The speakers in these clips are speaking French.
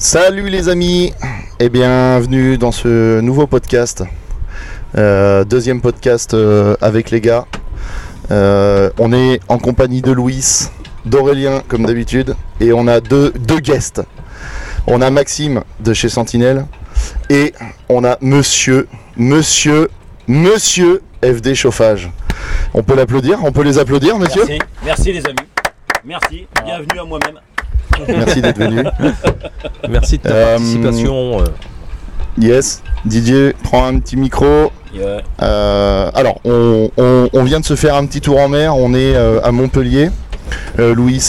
Salut les amis et bienvenue dans ce nouveau podcast. Euh, deuxième podcast euh, avec les gars. Euh, on est en compagnie de Louis, d'Aurélien comme d'habitude et on a deux, deux guests. On a Maxime de chez Sentinelle et on a Monsieur, Monsieur, Monsieur FD Chauffage. On peut l'applaudir On peut les applaudir, monsieur? Merci, merci les amis. Merci, bienvenue à moi-même. Merci d'être venu. Merci de ta Euh, participation. euh. Yes, Didier, prends un petit micro. Yeah. Euh, alors, on, on- on vient de se faire un petit tour en mer. On est euh, à Montpellier. Louis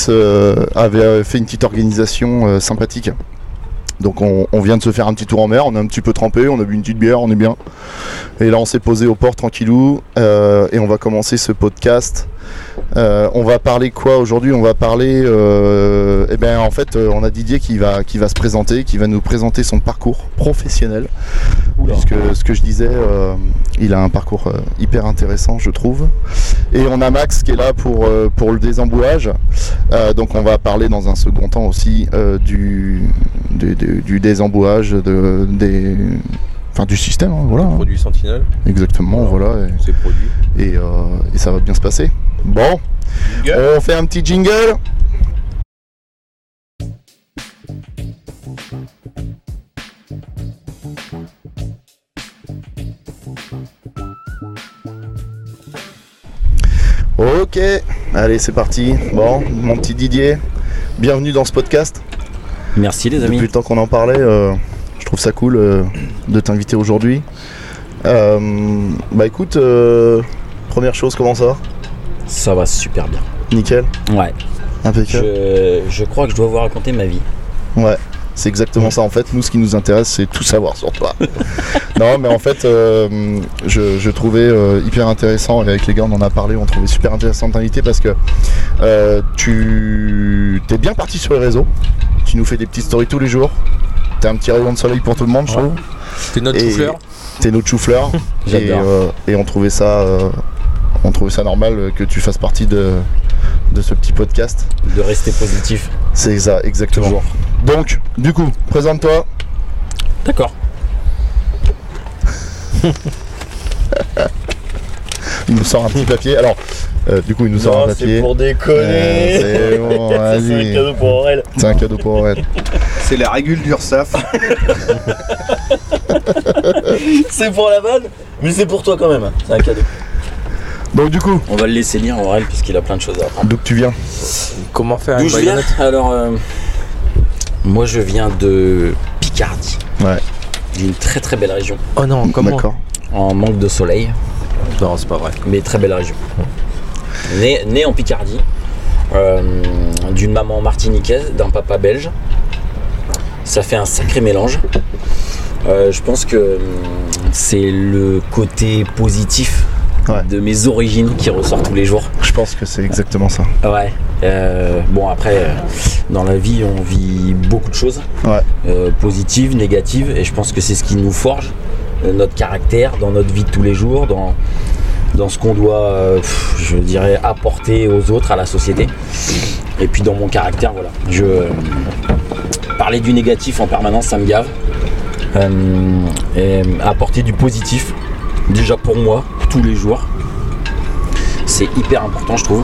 avait fait une petite organisation sympathique. Donc, on, on vient de se faire un petit tour en mer. On est un petit peu trempé. On a bu une petite bière. On est bien. Et là, on s'est posé au port tranquillou. euh, et on va commencer ce podcast. Euh, on va parler quoi aujourd'hui On va parler. euh, eh bien, en fait, euh, on a Didier qui va, qui va se présenter, qui va nous présenter son parcours professionnel. Puisque ce que je disais, euh, il a un parcours hyper intéressant, je trouve. Et on a Max qui est là pour, pour le désembouage. Donc on va parler dans un second temps aussi du, du, du- du désembouage, de, des, enfin, du système. hein, voilà, hein. Produit Sentinelle, exactement. Voilà, c'est produit. et, et, euh, et ça va bien se passer. Bon, on fait un petit jingle. Ok, allez c'est parti. Bon, mon petit Didier, bienvenue dans ce podcast. Merci les amis. Depuis le temps qu'on en parlait, euh, trouve ça cool euh, de t'inviter aujourd'hui. Euh, bah écoute, euh, première chose, comment ça va? Ça va super bien. Nickel, Ouais. impeccable. Je, je crois que je dois vous raconter ma vie. Ouais, c'est exactement ça en fait. Nous, ce qui nous intéresse, c'est tout savoir sur toi. non, mais en fait, euh, je, je trouvais euh, hyper intéressant, et avec les gars, on en a parlé, on trouvait super intéressant de t'inviter parce que euh, tu t'es bien parti sur les réseaux. Tu nous fais des petites stories tous les jours. T'es un petit rayon de soleil pour tout le monde, je trouve. C'est notre souffleur. T'es notre chou-fleur. et, euh, et on trouvait ça, euh, on trouvait ça normal euh, que tu fasses partie de, de ce petit podcast. De rester positif. C'est ça, exactement. Toujours. Donc, du coup, présente-toi. D'accord. Il nous sort un petit papier. Alors, euh, du coup, il nous sort un papier. déconner. Euh, c'est bon, vas-y. pour Aurel. C'est un cadeau pour Aurel. C'est la régule d'URSAF. C'est pour la vanne, mais c'est pour toi quand même. C'est un cadeau. Donc, du coup, On va le laisser lire Aurel parce qu'il a plein de choses à apprendre. d'où que tu viens Comment faire D'où une je viens Alors, euh, moi je viens de Picardie. Ouais. D'une très très belle région. Oh non, comment D'accord. En manque de soleil. Non, c'est pas vrai. mais très belle région. Né, né en Picardie, euh, d'une maman martiniquaise, d'un papa belge. Ça fait un sacré mélange. Euh, je pense que hum, c'est le côté positif Ouais. de mes origines qui ressort tous les jours. Je pense que c'est exactement ça. Ouais. Euh, bon après, euh, dans la vie, on vit beaucoup de choses, Ouais. positives, négatives, et je pense que c'est ce qui nous forge notre caractère dans notre vie de tous les jours, dans dans ce qu'on doit, je dirais, apporter aux autres, à la société. Et puis dans mon caractère, voilà. Je parler du négatif en permanence, ça me gave. Euh, et apporter du positif, déjà pour moi, tous les jours. C'est hyper important, je trouve.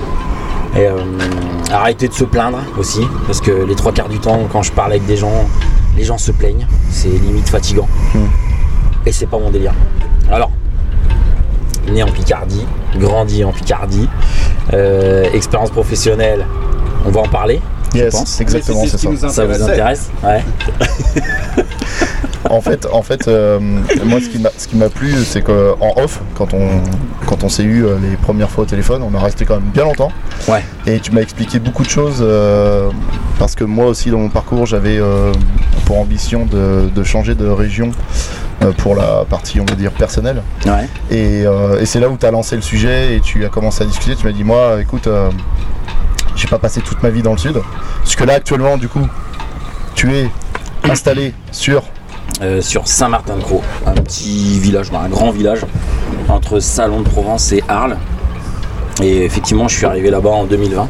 Et euh, arrêter de se plaindre aussi, parce que les trois quarts du temps, quand je parle avec des gens, les gens se plaignent. C'est limite fatigant. Et c'est pas mon délire. Alors, né en Picardie, grandi en Picardie, euh, expérience professionnelle, on va en parler. Je Yes, pense. exactement, c'est ça. Ça vous intéresse? Ouais. En fait, en fait euh, moi, ce qui m'a- ce qui m'a plu, c'est qu'en off, quand on, quand on s'est eu euh, les premières fois au téléphone, on a resté quand même bien longtemps. Ouais. Et tu m'as expliqué beaucoup de choses euh, parce que moi aussi, dans mon parcours, j'avais euh, pour ambition de, de changer de région euh, pour la partie, on va dire, personnelle. Ouais. Et, euh, et c'est là où tu as lancé le sujet et tu as commencé à discuter. Tu m'as dit, moi, écoute, euh, j'ai pas passé toute ma vie dans le sud. Parce que là, actuellement, du coup, tu es installé sur. Euh, sur Saint-Martin-de-Croix, un petit village, un grand village entre Salon de Provence et Arles. Et effectivement, je suis arrivé là-bas en 2020.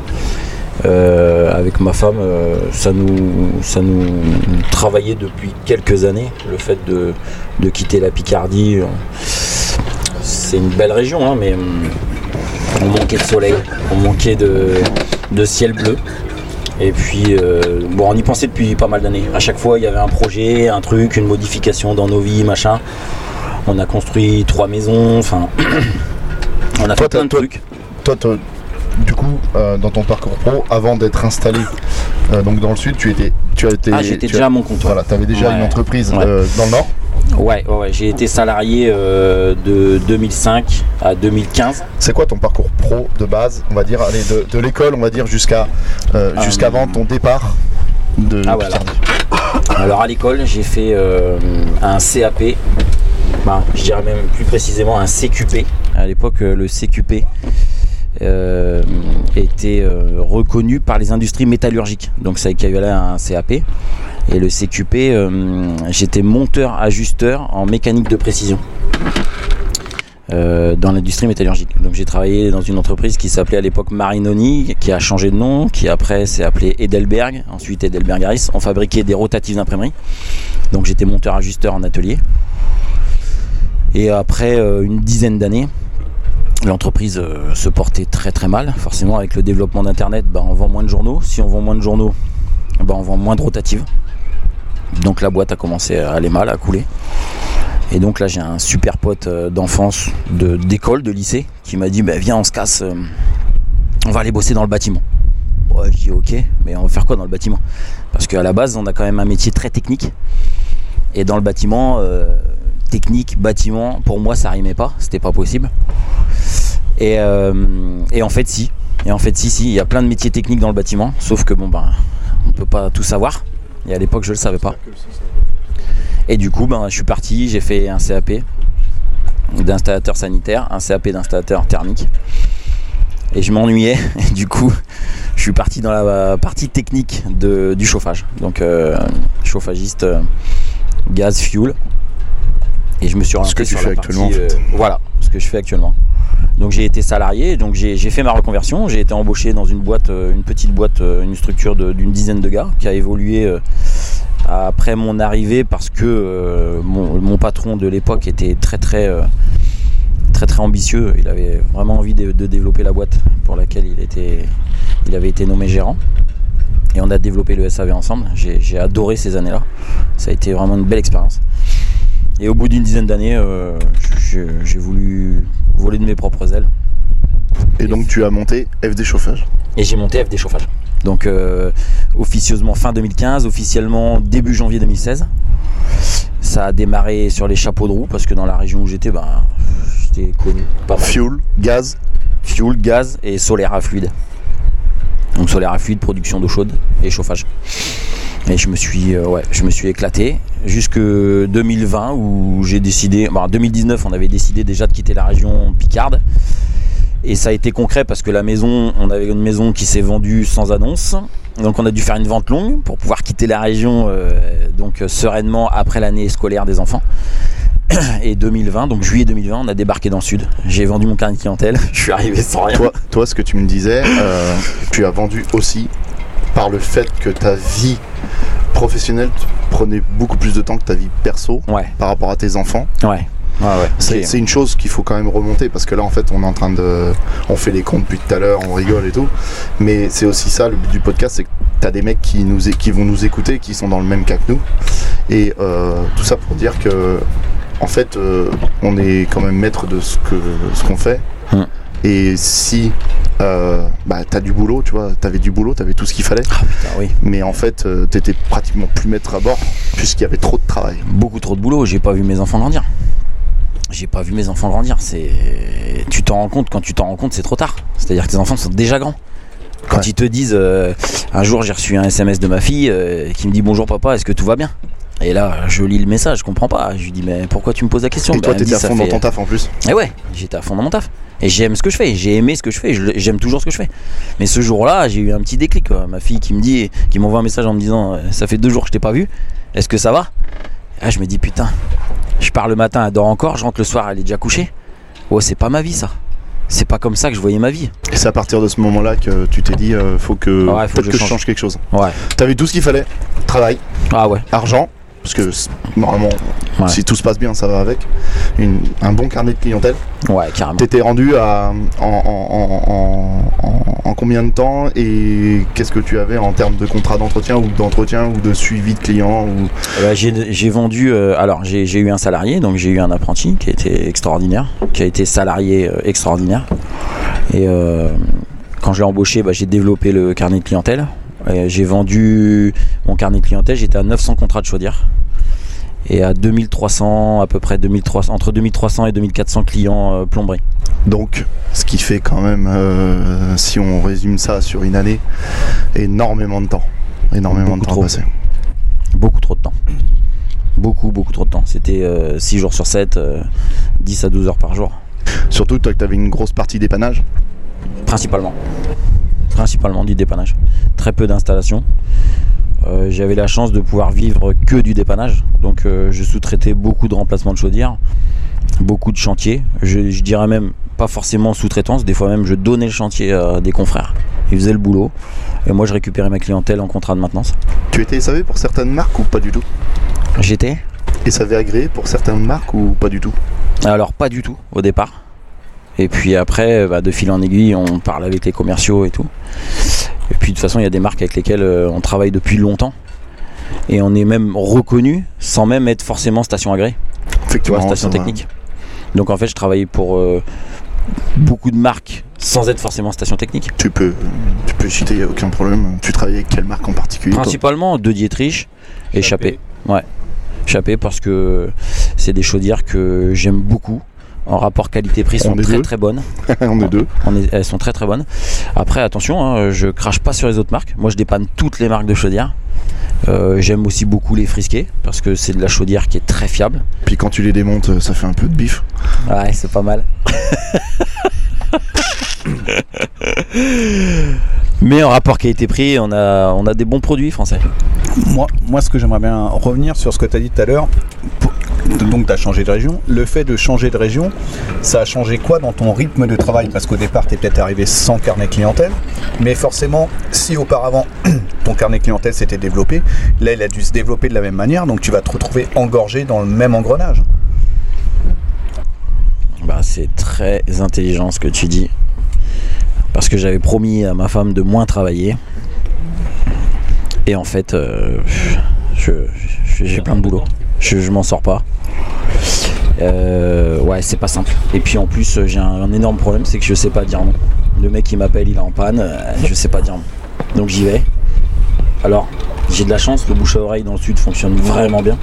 Euh, avec ma femme, euh, ça, nous, ça nous travaillait depuis quelques années, le fait de, de quitter la Picardie. C'est une belle région, hein, mais hum, on manquait de soleil, on manquait de, de ciel bleu. Et puis, euh, bon, on y pensait depuis pas mal d'années. À chaque fois, il y avait un projet, un truc, une modification dans nos vies, machin. On a construit trois maisons, enfin, on a Toi, fait plein de toi- trucs. Toi, toi, du coup, euh, dans ton parcours pro, avant d'être installé euh, donc dans le sud, tu étais, tu as été, Ah, j'étais déjà as- à mon compte. Voilà, tu avais déjà Ouais. une entreprise Ouais. dans le nord. Ouais, ouais, ouais, j'ai été salarié euh, de 2005 à 2015. C'est quoi ton parcours pro de base On va dire, allez, de, de l'école, on va dire jusqu'à euh, Euh, jusqu'avant ton départ de Ah. Alors à l'école, j'ai fait euh, un CAP, bah, je dirais même plus précisément un CQP. À l'époque, le CQP euh, était euh, reconnu par les industries métallurgiques. Donc ça équivalait à un CAP. Et le CQP, euh, j'étais monteur-ajusteur en mécanique de précision. dans l'industrie métallurgique. Donc j'ai travaillé dans une entreprise qui s'appelait à l'époque Marinoni, qui a changé de nom, qui après s'est appelé Edelberg, ensuite Edelberg Harris. On fabriquait des rotatives d'imprimerie. Donc j'étais monteur-ajusteur en atelier. Et après une dizaine d'années, l'entreprise euh, se portait très très mal. Forcément avec le développement d'Internet, bah, on vend moins de journaux. Si on vend moins de journaux, bah, on vend moins de rotatives. Donc la boîte a commencé à aller mal, à couler. Et donc là j'ai un super pote euh, d'enfance, de- d'école, de, lycée, qui m'a dit bah, viens on se casse, euh, on va aller bosser dans le bâtiment. Ouais, je dis ok, mais on va faire quoi dans le bâtiment? Parce qu'à la base on a quand même un métier très technique. Et dans le bâtiment, technique, bâtiment, pour moi ça rimait pas, c'était pas possible. Et, euh, en fait si. Et en fait si il y a plein de métiers techniques dans le bâtiment, sauf que bon ben on peut pas tout savoir. Et à l'époque je le savais pas. Et du coup, ben, je suis parti, j'ai fait un CAP d'installateur sanitaire, un CAP d'installateur thermique. Et je m'ennuyais. Et du coup, je suis parti dans la partie technique du chauffage. Donc, euh, chauffagiste, euh, gaz, fuel. Et je me suis Ce que orienté tu sur fais la actuellement, partie, euh, voilà, ce que je fais actuellement. Donc j'ai été salarié, donc j'ai fait ma reconversion, j'ai été embauché dans une boîte, euh, une petite boîte, euh, une structure d'une dizaine de gars qui a évolué après mon arrivée parce que euh, mon, mon patron de l'époque était très très euh, très très ambitieux. Il avait vraiment envie de, de développer la boîte pour laquelle il était, il avait été nommé gérant. Et on a développé le SAV ensemble. J'ai adoré ces années-là. Ça a été vraiment une belle expérience. Et au bout d'une dizaine d'années, euh, j'ai voulu voler de mes propres ailes. Et donc tu as monté FD Chauffage. Et j'ai monté FD Chauffage. Donc euh, officieusement fin 2015, officiellement début janvier 2016. Ça a démarré sur les chapeaux de roue parce que dans la région où j'étais, ben, j'étais connu. Pas mal. Fuel, gaz. Fuel, gaz et solaire à fluide. Donc solaire à fluide, production d'eau chaude et chauffage. Et je me suis, euh, ouais, je me suis éclaté jusque 2020 où j'ai décidé, bon, en 2019 on avait décidé déjà de quitter la région Picarde. Et ça a été concret parce que la maison, on avait une maison qui s'est vendue sans annonce. Donc on a dû faire une vente longue pour pouvoir quitter la région euh, donc euh, sereinement après l'année scolaire des enfants. Et 2020, donc juillet 2020, on a débarqué dans le sud. J'ai vendu mon carnet de clientèle. Je suis arrivé sans rien. Toi, toi, ce que tu me disais, euh, tu as vendu aussi par le fait que ta vie professionnelle prenait beaucoup plus de temps que ta vie perso Ouais, par rapport à tes enfants. ouais. Ouais. C'est une chose qu'il faut quand même remonter parce que là en fait on est en train de on fait les comptes depuis tout à l'heure, on rigole et tout. Mais c'est aussi ça le but du podcast, c'est que t'as des mecs qui nous qui vont nous écouter, qui sont dans le même cas que nous. Et euh, tout ça pour dire que en fait euh, on est quand même maître de ce que ce qu'on fait. Hmm. Et si euh, bah, t'as du boulot, tu vois, t'avais du boulot, t'avais tout ce qu'il fallait. Ah putain, oui. Mais en fait, euh, t'étais pratiquement plus maître à bord puisqu'il y avait trop de travail. Beaucoup trop de boulot. J'ai pas vu mes enfants grandir. J'ai pas vu mes enfants grandir. C'est, tu t'en rends compte quand tu t'en rends compte, c'est trop tard. C'est-à-dire que tes enfants sont déjà grands. Quand Ouais. ils te disent, euh, un jour j'ai reçu un SMS de ma fille euh, qui me dit bonjour papa, est-ce que tout va bien? Et là, je lis le message, je comprends pas. Je lui dis mais pourquoi tu me poses la question? Et Bah, toi, t'étais à fond dans ton taf en plus. Et ouais, j'étais à fond dans mon taf. Et j'aime ce que je fais, j'ai aimé ce que je fais, j'aime toujours ce que je fais. Mais ce jour-là, j'ai eu un petit déclic. quoi. Ma fille qui me dit, qui m'envoie un message en me disant euh, Ça fait deux jours que je t'ai pas vu, est-ce que ça va? Ah, je me dis Putain, je pars le matin, elle dort encore, je rentre le soir, elle est déjà couchée. Ouais, c'est pas ma vie ça. c'est pas comme ça que je voyais ma vie. Et c'est à partir de ce moment-là que tu t'es dit, euh, faut que Ouais, faut que je que je change. change quelque chose. Ouais. T'avais tout ce qu'il fallait. Travail, Ah ouais. argent, parce que normalement, Ouais. si tout se passe bien, ça va avec. Une- un bon carnet de clientèle. Ouais, carrément. T'étais rendu à en, en- en- en- en- en combien de temps et qu'est-ce que tu avais en termes de contrat d'entretien ou d'entretien ou de suivi de clients ou Euh, j'ai vendu. euh, alors, j'ai j'ai eu un salarié, donc j'ai eu un apprenti qui a été extraordinaire, qui a été salarié euh, extraordinaire. Et euh, quand je l'ai embauché, bah, j'ai développé le carnet de clientèle. Et J'ai vendu mon carnet de clientèle, j'étais à 900 contrats de chaudière. Et à 2300, à peu près 2300, entre 2300 et 2400 clients euh, donc ce qui fait quand même euh, si on résume ça sur une année énormément de temps énormément Beaucoup de temps trop. passé Beaucoup trop de temps. Beaucoup, beaucoup trop de temps. C'était 6 jours sur 7, 10 à 12 heures par jour. surtout toi que t'avais une grosse partie dépannage Principalement. Principalement du dépannage. Très peu d'installations. Euh, J'avais la chance de pouvoir vivre que du dépannage. Donc euh, je sous-traitais beaucoup de remplacements de chaudières, beaucoup de chantiers. Je, je dirais même pas forcément sous-traitance, des fois même je donnais le chantier à des confrères. Ils faisaient le boulot. Et moi je récupérais ma clientèle en contrat de maintenance. tu étais SAV pour certaines marques ou pas du tout? J'étais SAV agréé pour certaines marques ou pas du tout? Alors pas du tout au départ. Et puis après, bah, de fil en aiguille, on parle avec les commerciaux et tout. Et puis de toute façon, il y a des marques avec lesquelles euh, on travaille depuis longtemps. Et on est même reconnu sans même être forcément station vois, effectivement station technique. Donc en fait, je travaillais pour euh, beaucoup de marques sans être forcément station technique. tu peux tu peux citer y a aucun problème tu travaillais avec quelle marque en particulier Principalement de Dietrich et Chappé. Ouais. Chappé parce que c'est des chaudières que j'aime beaucoup. En rapport qualité-prix On sont très deux. très bonnes. on est deux On est- elles sont très très bonnes. Après, attention, hein, je crache pas sur les autres marques. Moi, je dépanne toutes les marques de chaudières. Euh, J'aime aussi beaucoup les frisquets parce que c'est de la chaudière qui est très fiable. puis quand tu les démontes ça fait un peu de bif Ouais, c'est pas mal. Mais en rapport qualité-prix, on a, on a des bons produits français. Moi, moi, ce que j'aimerais bien revenir sur ce que tu as dit tout à l'heure, pour- donc tu as changé de région. Le fait de changer de région, ça a changé quoi dans ton rythme de travail? Parce qu'au départ, tu es peut-être arrivé sans carnet clientèle, mais forcément, si auparavant ton carnet clientèle s'était développé, là, il a dû se développer de la même manière, donc tu vas te retrouver engorgé dans le même engrenage. Bah, c'est très intelligent ce que tu dis. Parce que j'avais promis à ma femme de moins travailler. Et en fait, euh, j'ai plein de boulot. Je, m'en sors pas. Euh, ouais, c'est pas simple. Et puis en plus, j'ai un, énorme problème, c'est que je sais pas dire non. Le mec qui m'appelle, il est en panne, euh, je sais pas dire non. Donc j'y vais. Alors, j'ai de la chance, le bouche à oreille dans le sud fonctionne vraiment bien.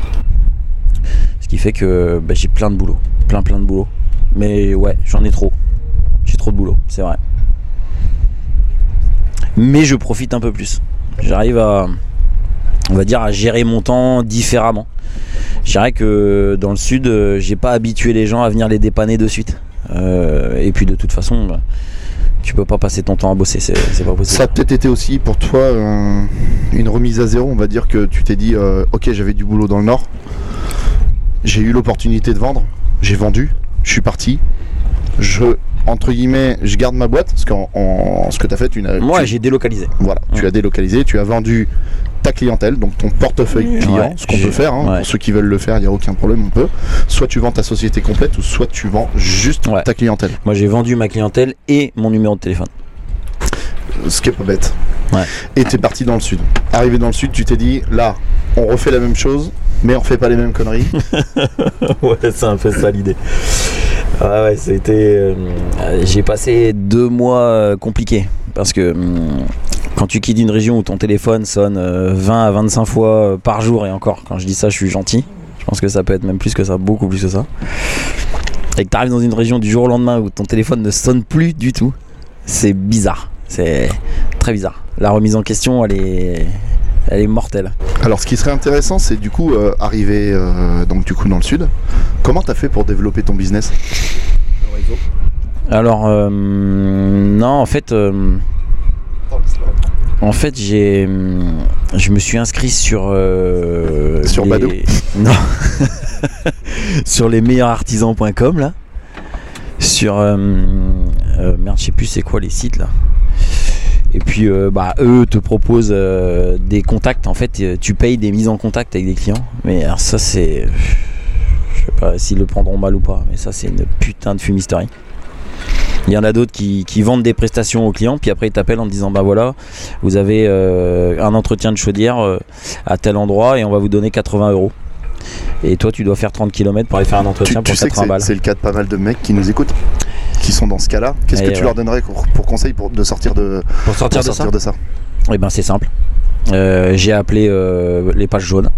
Ce qui fait que bah, j'ai plein de boulot. Plein plein de boulot. Mais ouais, j'en ai trop. J'ai trop de boulot, c'est vrai. Mais je profite un peu plus. J'arrive à, on va dire, à gérer mon temps différemment. Je dirais que dans le sud, euh, j'ai pas habitué les gens à venir les dépanner de suite. Euh, et puis de toute façon, bah, tu peux pas passer ton temps à bosser, c'est pas possible. Ça a peut-être été aussi pour toi une remise à zéro. On va dire que tu t'es dit, euh, ok, j'avais du boulot dans le nord. J'ai eu l'opportunité de vendre. J'ai vendu. Je suis parti. Je, entre guillemets, je garde ma boîte. Parce qu'en en- ce que tu as fait, tu n'as. Moi, j'ai délocalisé. voilà, tu as délocalisé. Tu as vendu ta clientèle, donc ton portefeuille client, Ouais, ce qu'on peut faire. hein. ouais. Pour ceux qui veulent le faire, il n'y a aucun problème, on peut. Soit tu vends ta société complète, ou soit tu vends juste ta clientèle. Moi, j'ai vendu ma clientèle et mon numéro de téléphone. Ce qui est pas bête. Ouais. Et t'es parti dans le sud. Arrivé dans le sud, tu t'es dit, là, on refait la même chose, mais on fait pas les mêmes conneries. ouais, c'est un peu ça l'idée. Ah ouais, c'était. euh, j'ai passé deux mois euh, compliqués parce que hum, quand tu quittes une région où ton téléphone sonne euh, 20 à 25 fois euh, par jour et encore, quand je dis ça, je suis gentil. Je pense que ça peut être même plus que ça, beaucoup plus que ça. Et que tu arrives dans une région du jour au lendemain où ton téléphone ne sonne plus du tout, c'est bizarre. C'est très bizarre. La remise en question, elle est, elle est mortelle. Alors, ce qui serait intéressant, c'est du coup euh, arriver euh, donc du coup dans le sud. Comment t'as fait pour développer ton business? Alors, euh, non, en fait, euh, en fait, j'ai, je me suis inscrit sur euh, Sur les- non, sur les meilleurs artisans.com là, sur euh, Euh, merde, je sais plus c'est quoi les sites là. Et puis euh, bah eux te proposent euh, des contacts. En fait, euh, tu payes des mises en contact avec des clients. Mais ça c'est, je sais pas s'ils le prendront mal ou pas. Mais ça c'est une putain de fumisterie. Il y en a d'autres qui, qui vendent des prestations aux clients, puis après ils t'appellent en te disant bah voilà, vous avez un entretien de chaudière à tel endroit et on va vous donner 80 euros. Et toi tu dois faire 30 km pour aller faire un Tu, entretien tu pour sais que 80 c'est balles. c'est le cas de pas mal de mecs qui nous écoutent, qui sont dans ce cas-là. Qu'est-ce que tu ouais. leur donnerais pour, pour conseil pour, de sortir de, Pour sortir pour de ça sortir de ça Eh ben c'est simple. Euh, j'ai appelé euh, les pages jaunes.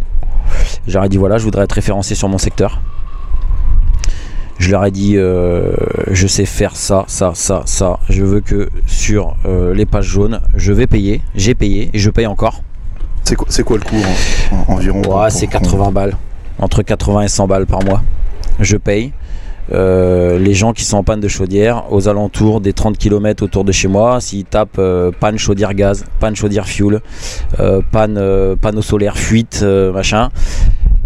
J'aurais dit voilà, je voudrais être référencé sur mon secteur. Je leur ai dit euh, je sais faire ça, ça, ça, ça. Je veux que sur les pages jaunes, je vais payer. J'ai payé et je paye encore. C'est quoi, le coût en- en- environ Ouais, c'est qu'on- 80 balles. Entre 80 et 100 balles par mois. Je paye. Euh, les gens qui sont en panne de chaudière aux alentours des 30 km autour de chez moi, s'ils tapent euh, panne chaudière gaz, panne chaudière fuel, euh, panne panneau solaire fuite, machin,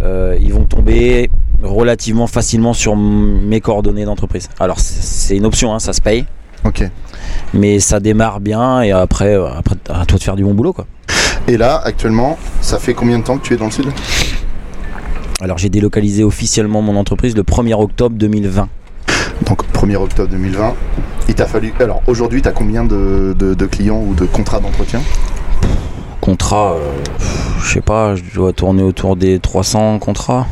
ils vont tomber relativement facilement sur mes coordonnées d'entreprise. Alors c'est- une option, hein, ça se paye, Ok. mais ça démarre bien et après, après à toi de faire du bon boulot quoi. Et là, actuellement, ça fait combien de temps que tu es dans le sud? Alors j'ai délocalisé officiellement mon entreprise le 1er octobre 2020. Donc 1er octobre 2020. Il t'a fallu. Alors aujourd'hui, tu as combien de, de- de clients ou de contrats d'entretien? Contrat, euh, je sais pas, je dois tourner autour des 300 contrats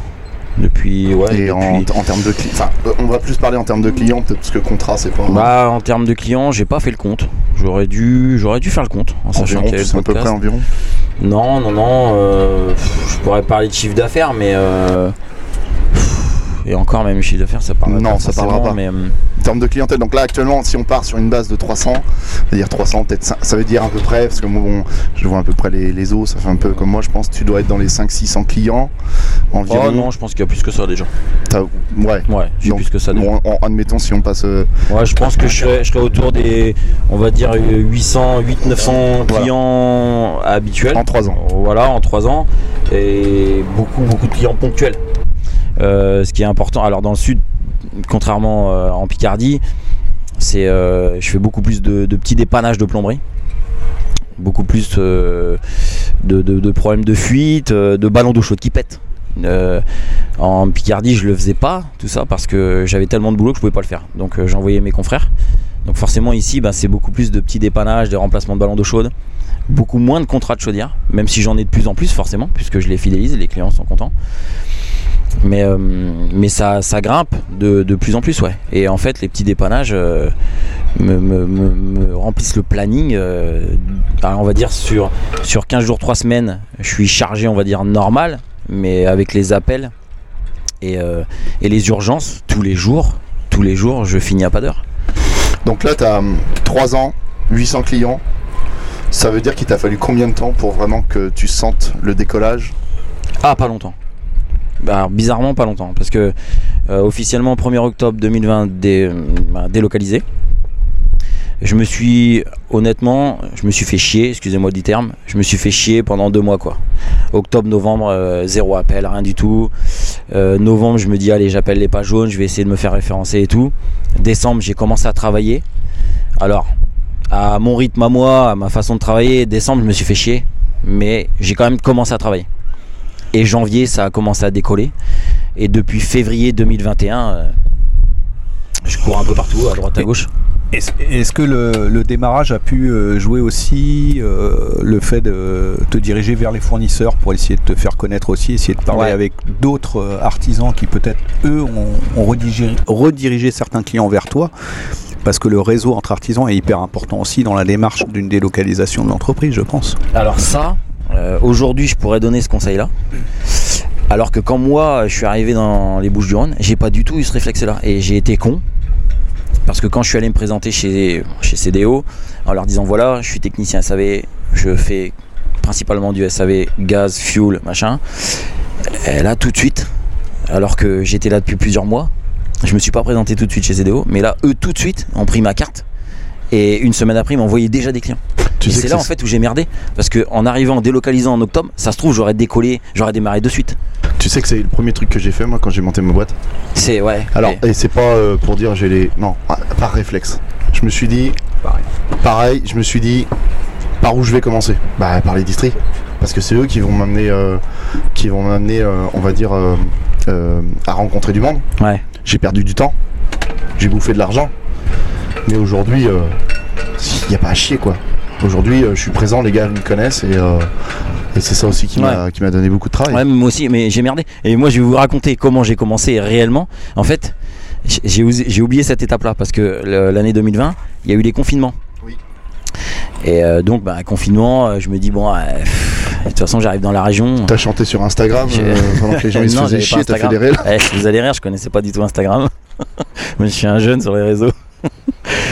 depuis. Ouais, Et en, depuis- en termes de clients. Enfin, euh, on va plus parler en termes de clients, parce que contrat, c'est pas. Bah, en termes de clients, j'ai pas fait le compte. J'aurais dû, j'aurais dû faire le compte en sachant qu'il y avait à peu près environ. Non, non, non. euh, je pourrais parler de chiffre d'affaires, mais. Et encore, même chiffre d'affaires, ça parlera Non, pas ça parlera pas. Mais, euh, En termes de clientèle, donc là actuellement, si on part sur une base de 300, c'est-à-dire 300, peut-être cin- ça veut dire à peu près, parce que moi, bon, je vois à peu près les, les os, ça fait un peu comme moi, je pense, tu dois être dans les 500-600 clients environ. Oh non, je pense qu'il y a plus que ça déjà. T'as- Ouais. Ouais, j'ai plus que ça déjà. Bon, en- admettons si on passe. euh, Ouais, je pense que je serais, je serais autour des, on va dire, 800, 800 900 Voilà. clients habituels. en 3 ans. Voilà, en 3 ans. Et beaucoup, beaucoup de clients ponctuels. Euh, ce qui est important, alors dans le sud, contrairement euh, en Picardie, c'est, euh, je fais beaucoup plus de, petits dépannages de plomberie. Beaucoup plus de, problèmes de fuite, de ballons d'eau chaude qui pètent. En Picardie, je le faisais pas, tout ça, parce que j'avais tellement de boulot que je pouvais pas le faire. Donc j'envoyais mes confrères. Donc forcément ici, ben, c'est beaucoup plus de petits dépannages, des remplacements de ballons d'eau chaude, beaucoup moins de contrats de chaudière, même si j'en ai de plus en plus forcément, puisque je les fidélise, les clients sont contents. Mais, euh, mais ça, ça grimpe de, de plus en plus, ouais. Et en fait, les petits dépannages euh, me, remplissent le planning. euh, alors, on va dire sur, sur 15 jours, 3 semaines, je suis chargé, on va dire, normal, mais avec les appels et, et les urgences, tous les jours, tous les jours, je finis à pas d'heure. Donc là, tu as 3 ans, 800 clients. Ça veut dire qu'il t'a fallu combien de temps pour vraiment que tu sentes le décollage? Ah, pas longtemps. Bah, bizarrement, pas longtemps. Parce que euh, officiellement, 1er octobre 2020, dé- bah, délocalisé. Je me suis, honnêtement, je me suis fait chier, excusez-moi du terme, je me suis fait chier pendant deux mois quoi. Octobre, novembre, euh, zéro appel, rien du tout. Euh, novembre, je me dis, allez, j'appelle les pages jaunes, je vais essayer de me faire référencer et tout. Décembre, j'ai commencé à travailler. Alors, à mon rythme à moi, à ma façon de travailler, décembre, je me suis fait chier. Mais j'ai quand même commencé à travailler. Et janvier, ça a commencé à décoller. Et depuis février 2021, euh, je cours un peu partout, à droite à gauche. Est-ce que le, le démarrage a pu euh, jouer aussi euh, le fait de te diriger vers les fournisseurs pour essayer de te faire connaître aussi, essayer de parler Ouais. avec d'autres artisans qui peut-être eux ont, ont redirigé, redirigé certains clients vers toi? Parce que le réseau entre artisans est hyper important aussi dans la démarche d'une délocalisation de l'entreprise, je pense. Alors ça, euh, aujourd'hui, je pourrais donner ce conseil-là. Alors que quand moi, je suis arrivé dans les Bouches du Rhône, j'ai pas du tout eu ce réflexe-là. Et j'ai été con. Parce que quand je suis allé me présenter chez, chez CDO, en leur disant voilà, je suis technicien SAV, je fais principalement du SAV, gaz, fuel, machin. Et là, tout de suite, alors que j'étais là depuis plusieurs mois, je me suis pas présenté tout de suite chez CDO, mais là, eux, tout de suite, ont pris ma carte. Et une semaine après, ils m'envoyaient déjà des clients. Tu Et c'est là en fait où j'ai merdé. Parce que en arrivant, en délocalisant en octobre, ça se trouve, j'aurais décollé, j'aurais démarré de suite. Tu sais que c'est le premier truc que j'ai fait moi quand j'ai monté ma boîte. C'est ouais. Alors, et- et c'est pas euh, pour dire j'ai les. Non, ah, par réflexe. je me suis dit, Pareil. pareil, je me suis dit, par où je vais commencer? Bah par les distries, parce que c'est eux qui vont m'amener, euh, qui vont m'amener, euh, on va dire, euh, à rencontrer du monde. Ouais. J'ai perdu du temps, j'ai bouffé de l'argent, mais aujourd'hui, il n'y a pas à chier quoi. Aujourd'hui, euh, je suis présent, les gars me connaissent et, euh, et c'est ça aussi qui m'a donné beaucoup de travail. Ouais, moi aussi, mais j'ai merdé. Et moi, je vais vous raconter comment j'ai commencé réellement. En fait, j'ai oublié cette étape-là parce que l'année 2020, il y a eu les confinements. Oui. Et euh, donc, bah, confinement, euh, je me dis, bon, euh, pff, de toute façon, j'arrive dans la région. T'as chanté sur Instagram euh, pendant que les gens ils se faisaient chier, t'as fait des réels. Eh, vous allez rire, je connaissais pas du tout Instagram. Moi, je suis un jeune sur les réseaux.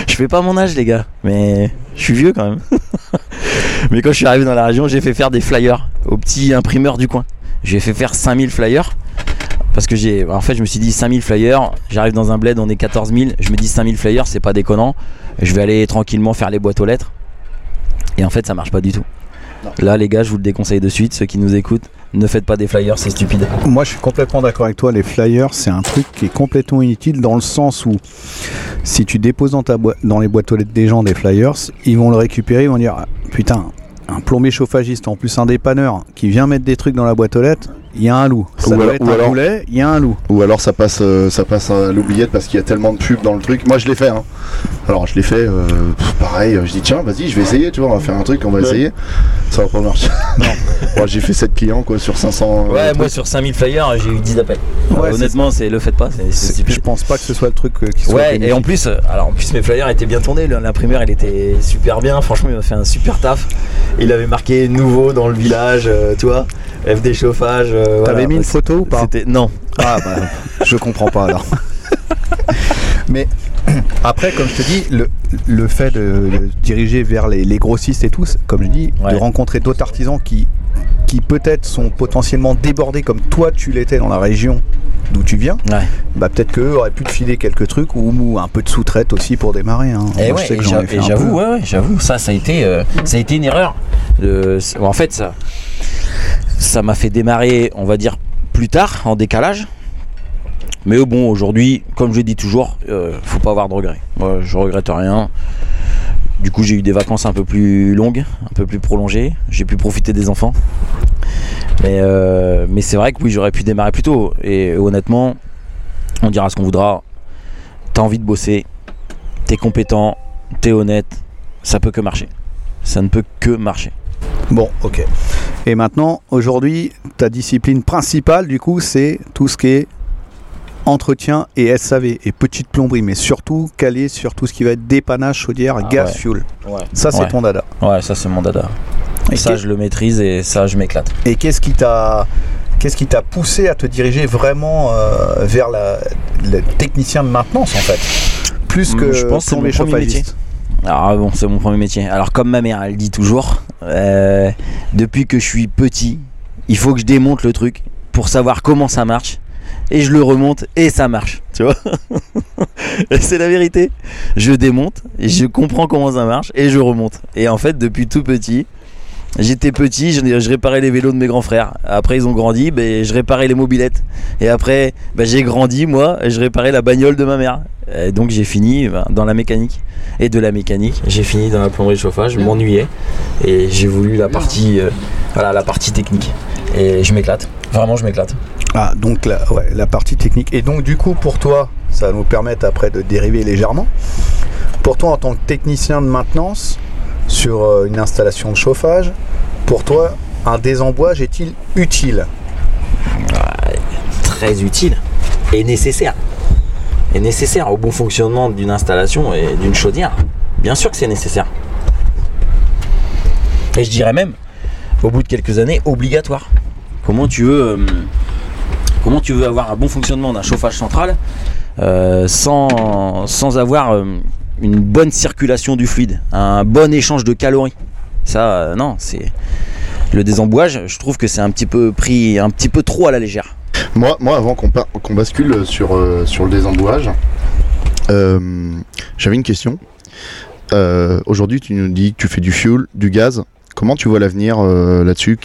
je fais pas mon âge, les gars, mais je suis vieux quand même. mais quand je suis arrivé dans la région, j'ai fait faire des flyers au petit imprimeur du coin. J'ai fait faire 5000 flyers. Parce que j'ai. En fait, je me suis dit 5000 flyers. J'arrive dans un bled, on est 14 000. Je me dis 5000 flyers, c'est pas déconnant. Je vais aller tranquillement faire les boîtes aux lettres. Et en fait, ça marche pas du tout. Là, les gars, je vous le déconseille de suite. Ceux qui nous écoutent, ne faites pas des flyers, c'est stupide. Moi, je suis complètement d'accord avec toi. Les flyers, c'est un truc qui est complètement inutile dans le sens où si tu déposes dans, les boîtes aux lettres des gens des flyers, ils vont le récupérer, ils vont dire putain, un plombier chauffagiste, en plus un dépanneur qui vient mettre des trucs dans la boîte aux lettres, il y a un loup. Ça Ou doit alors- être ou un alors- boulet, il y a un loup. Ou alors ça passe, euh, ça passe à l'oubliette parce qu'il y a tellement de pubs dans le truc. Moi je l'ai fait. Hein. Alors je l'ai fait. euh, pff, pareil. Je dis tiens, vas-y, je vais essayer. Tu vois, on va faire un truc, on va essayer. Ça va pas marcher. Non. Bon, j'ai fait 7 clients quoi sur 500. euh, Ouais, moi trucs. sur 5000 flyers, j'ai eu 10 appels. Ouais, Euh, honnêtement, c'est le faites pas, c'est-. Je pense pas que ce soit le truc euh, qui soit. Ouais, et en plus, euh, alors en plus mes flyers étaient bien tournés. L'imprimeur, il était super bien. Franchement, il m'a fait un super taf. Il avait marqué nouveau dans le village, euh, tu vois, FD chauffage. euh, T'avais voilà. mis une Bah, photo ou pas non. Ah bah, je comprends pas alors. Mais après, comme je te dis, le, le fait de, de diriger vers les, les grossistes et tout, c'est- comme je dis, Ouais. de rencontrer d'autres artisans qui, qui peut-être sont potentiellement débordés comme toi tu l'étais dans la région d'où tu viens, Ouais. bah peut-être qu'eux auraient pu te filer quelques trucs ou, ou un peu de sous-traite aussi pour démarrer. hein. Et, Moi, je ouais, sais que et j'avoue, ouais, ça, ça a été, euh, ça a été une erreur. Euh, en fait, ça, ça m'a fait démarrer, on va dire, plus tard, en décalage. Mais bon, aujourd'hui, comme je dis toujours, euh, faut pas avoir de regrets. Moi, je regrette rien. Du coup, j'ai eu des vacances un peu plus longues, un peu plus prolongées. J'ai pu profiter des enfants. Mais, euh, mais c'est vrai que oui, j'aurais pu démarrer plus tôt. Et honnêtement, on dira ce qu'on voudra. T'as envie de bosser, t'es compétent, t'es honnête, ça peut que marcher. Ça ne peut que marcher. Bon, ok. Et maintenant, aujourd'hui, ta discipline principale, du coup, c'est tout ce qui est entretien et SAV et petite plomberie, mais surtout calé sur tout ce qui va être dépannage, chaudière, Ah gaz, ouais. fuel. Ouais. Ça, c'est Ouais. ton dada. Ouais, ça c'est mon dada. Et ça, je le maîtrise et ça, je m'éclate. Et qu'est-ce qui t'a qu'est-ce qui t'a poussé à te diriger vraiment euh, vers la, le technicien de maintenance en fait? Plus que Hum, je pense que c'est plombier mon premier chauffagiste. Ah bon, c'est mon premier métier. Alors comme ma mère, elle dit toujours, euh, depuis que je suis petit, il faut que je démonte le truc pour savoir comment ça marche. Et je le remonte et ça marche, tu vois. C'est la vérité. Je démonte, et je comprends comment ça marche et je remonte. Et en fait, depuis tout petit, j'étais petit, je, je réparais les vélos de mes grands frères. Après, ils ont grandi, ben, je réparais les mobilettes. Et après, ben, j'ai grandi, moi, et je réparais la bagnole de ma mère. Et donc j'ai fini ben, dans la mécanique. Et de la mécanique, j'ai fini dans la plomberie de chauffage, je m'ennuyais. Et j'ai voulu la partie, euh, voilà, la partie technique. Et je m'éclate. Vraiment, je m'éclate. Ah, donc la, ouais, la partie technique. Et donc du coup, pour toi, ça va nous permettre après de dériver légèrement. Pour toi, en tant que technicien de maintenance sur euh, une installation de chauffage, pour toi, un désembouage est-il utile? Très utile et nécessaire. Et nécessaire au bon fonctionnement d'une installation et d'une chaudière. Bien sûr que c'est nécessaire. Et je dirais même, au bout de quelques années, obligatoire. Comment tu veux, euh, comment tu veux avoir un bon fonctionnement d'un chauffage central euh, sans, avoir euh, une bonne circulation du fluide, un bon échange de calories. Ça, euh, non, c'est le désembouage. Je trouve que c'est un petit peu pris un petit peu trop à la légère. Moi, avant qu'on bascule sur, sur le désembouage, j'avais une question. Aujourd'hui, tu nous dis que tu fais du fuel, du gaz. Comment tu vois l'avenir euh, là-dessus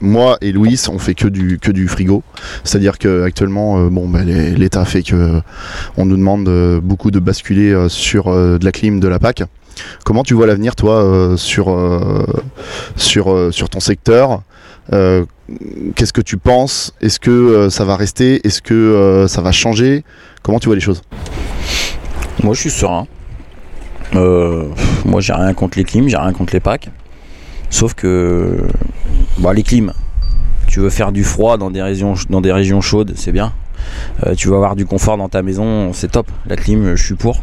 moi et Louis, on fait que du frigo. C'est-à-dire que actuellement, euh, bon, bah, l'État fait que on nous demande euh, beaucoup de basculer euh, sur euh, de la clim, de la PAC. Comment tu vois l'avenir, toi, euh, sur euh, euh, ton secteur Euh, Qu'est-ce que tu penses? Est-ce que euh, ça va rester? Est-ce que euh, ça va changer? Comment tu vois les choses? Moi, je suis serein. Euh, moi, j'ai rien contre les clims, j'ai rien contre les packs. Sauf que, bah, les clims, tu veux faire du froid dans des régions, chaudes, c'est bien. Euh, tu veux avoir du confort dans ta maison, c'est top. La clim, je suis pour.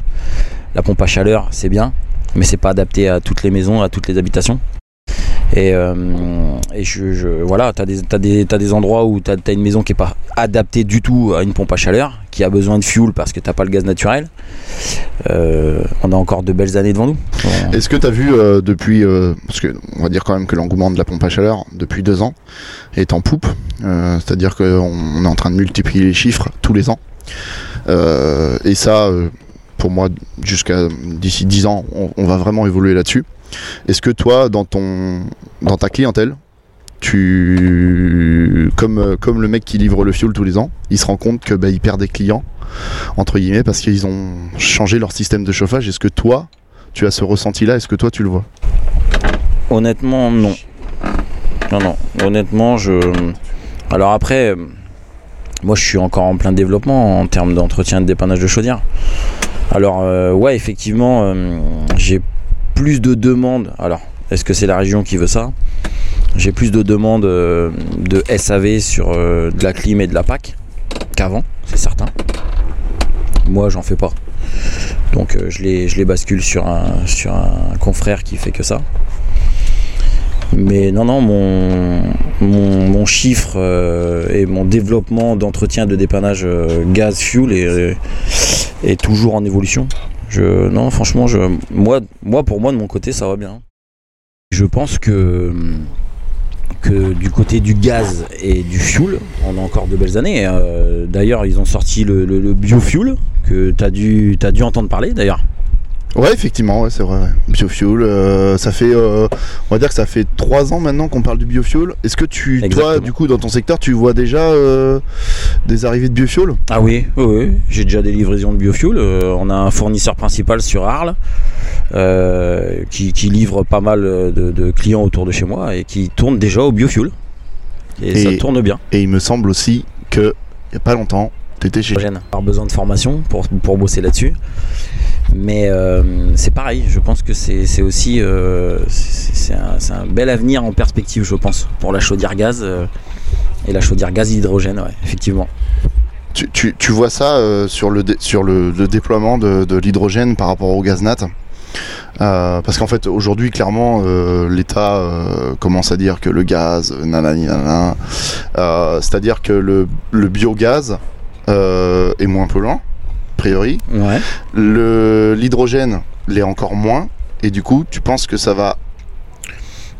La pompe à chaleur, c'est bien, mais c'est pas adapté à toutes les maisons, à toutes les habitations. Et, euh, et je, voilà, tu as des, endroits où tu as, une maison qui est pas adaptée du tout à une pompe à chaleur, qui a besoin de fuel parce que t'as pas le gaz naturel. Euh, on a encore de belles années devant nous. Est-ce que tu as vu euh, depuis, parce que on va dire quand même que l'engouement de la pompe à chaleur depuis deux ans est en poupe, c'est-à-dire qu'on on est en train de multiplier les chiffres tous les ans. Et ça, pour moi, jusqu'à d'ici 10 ans, on va vraiment évoluer là-dessus. Est-ce que toi, dans ton, dans ta clientèle, tu, comme, euh, comme le mec qui livre le fuel tous les ans, il se rend compte que bah, perd des clients entre guillemets parce qu'ils ont changé leur système de chauffage? Est-ce que toi, tu as ce ressenti-là? Est-ce que toi, tu le vois? Honnêtement, non. Non, non. Honnêtement, je. Alors après, moi je suis encore en plein développement en termes d'entretien et de dépannage de chaudière. Alors, euh, ouais, effectivement, euh, j'ai plus de demandes. Alors, est-ce que c'est la région qui veut ça? J'ai plus de demandes euh, de SAV sur euh, de la clim et de la PAC qu'avant, c'est certain. Moi, j'en fais pas. Donc, euh, je, les, je les bascule sur un, sur un confrère qui fait que ça. Mais non, non, mon, mon, chiffre et mon développement d'entretien de dépannage gaz fuel est, est toujours en évolution. Non, franchement, moi, pour moi, de mon côté, ça va bien. Je pense que, du côté du gaz et du fuel, on a encore de belles années. Euh, d'ailleurs, ils ont sorti le, biofuel, que tu as dû, t'as dû entendre parler d'ailleurs. Ouais, effectivement, ouais, c'est vrai. ouais. Biofuel, euh, ça fait, euh, on va dire que ça fait trois ans maintenant qu'on parle du biofuel. Est-ce que tu, toi, Exactement. du coup, dans ton secteur, tu vois déjà euh, des arrivées de biofuel? Ah oui, oui, oui. j'ai déjà des livraisons de biofuel. On a un fournisseur principal sur Arles qui, qui livre pas mal de, de clients autour de chez moi et qui tourne déjà au biofuel. Et, ça Et- tourne bien. Et il me semble aussi que, il y a pas longtemps, t'étais chez. Avoir besoin de formation pour, pour bosser là-dessus. Mais euh, c'est pareil, je pense que c'est c'est aussi euh, c'est un, c'est un bel avenir en perspective, je pense, pour la chaudière gaz euh, et la chaudière gaz hydrogène, ouais, effectivement. Tu, tu- tu vois ça sur, le, sur le, le déploiement de, de l'hydrogène par rapport au gaz nat Euh, parce qu'en fait aujourd'hui clairement euh, l'État euh, commence à dire que le gaz nanani nanana c'est-à-dire que le, le biogaz euh, est moins polluant a priori Ouais. le l'hydrogène l'est encore moins et du coup tu penses que ça va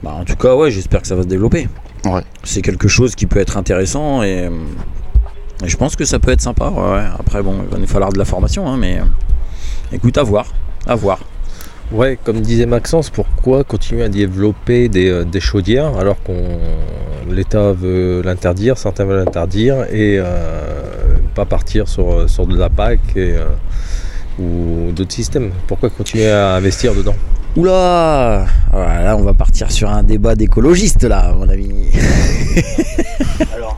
Bah, en tout cas, ouais, j'espère que ça va se développer. Ouais. C'est quelque chose qui peut être intéressant et, euh, et je pense que ça peut être sympa. ouais, ouais. Après, bon, il va nous falloir de la formation, hein, mais euh, écoute, à voir. À voir. Ouais, comme disait Maxence, pourquoi continuer à développer des, euh, des chaudières alors qu'on l'État veut l'interdire, certains veulent l'interdire et euh, pas partir sur, sur de la PAC et, euh, ou d'autres systèmes Pourquoi continuer à investir dedans? Oula Voilà, Là, on va partir sur un débat d'écologistes, là, mon ami. Alors,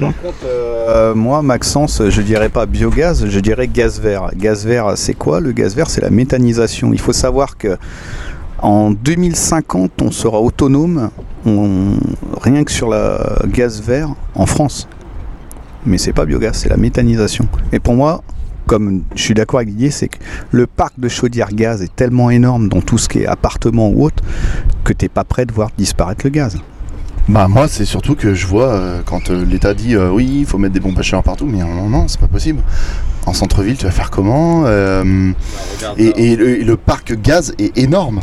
par contre, euh, moi, Maxence, je dirais pas biogaz, je dirais gaz vert. Gaz vert, c'est quoi Le gaz vert, c'est la méthanisation. Il faut savoir que en 2050, on sera autonome, on- rien que sur le gaz vert en France. Mais c'est pas biogaz, c'est la méthanisation. Et pour moi, comme je suis d'accord avec Didier, c'est que le parc de chaudière gaz est tellement énorme dans tout ce qui est appartement ou autre que t'es pas prêt de voir disparaître le gaz. Bah moi c'est surtout que je vois euh, quand euh, l'État dit euh, oui il faut mettre des bombes à chaleur partout mais non non c'est pas possible. En centre-ville tu vas faire comment Euh, et, et le, et le parc gaz est énorme.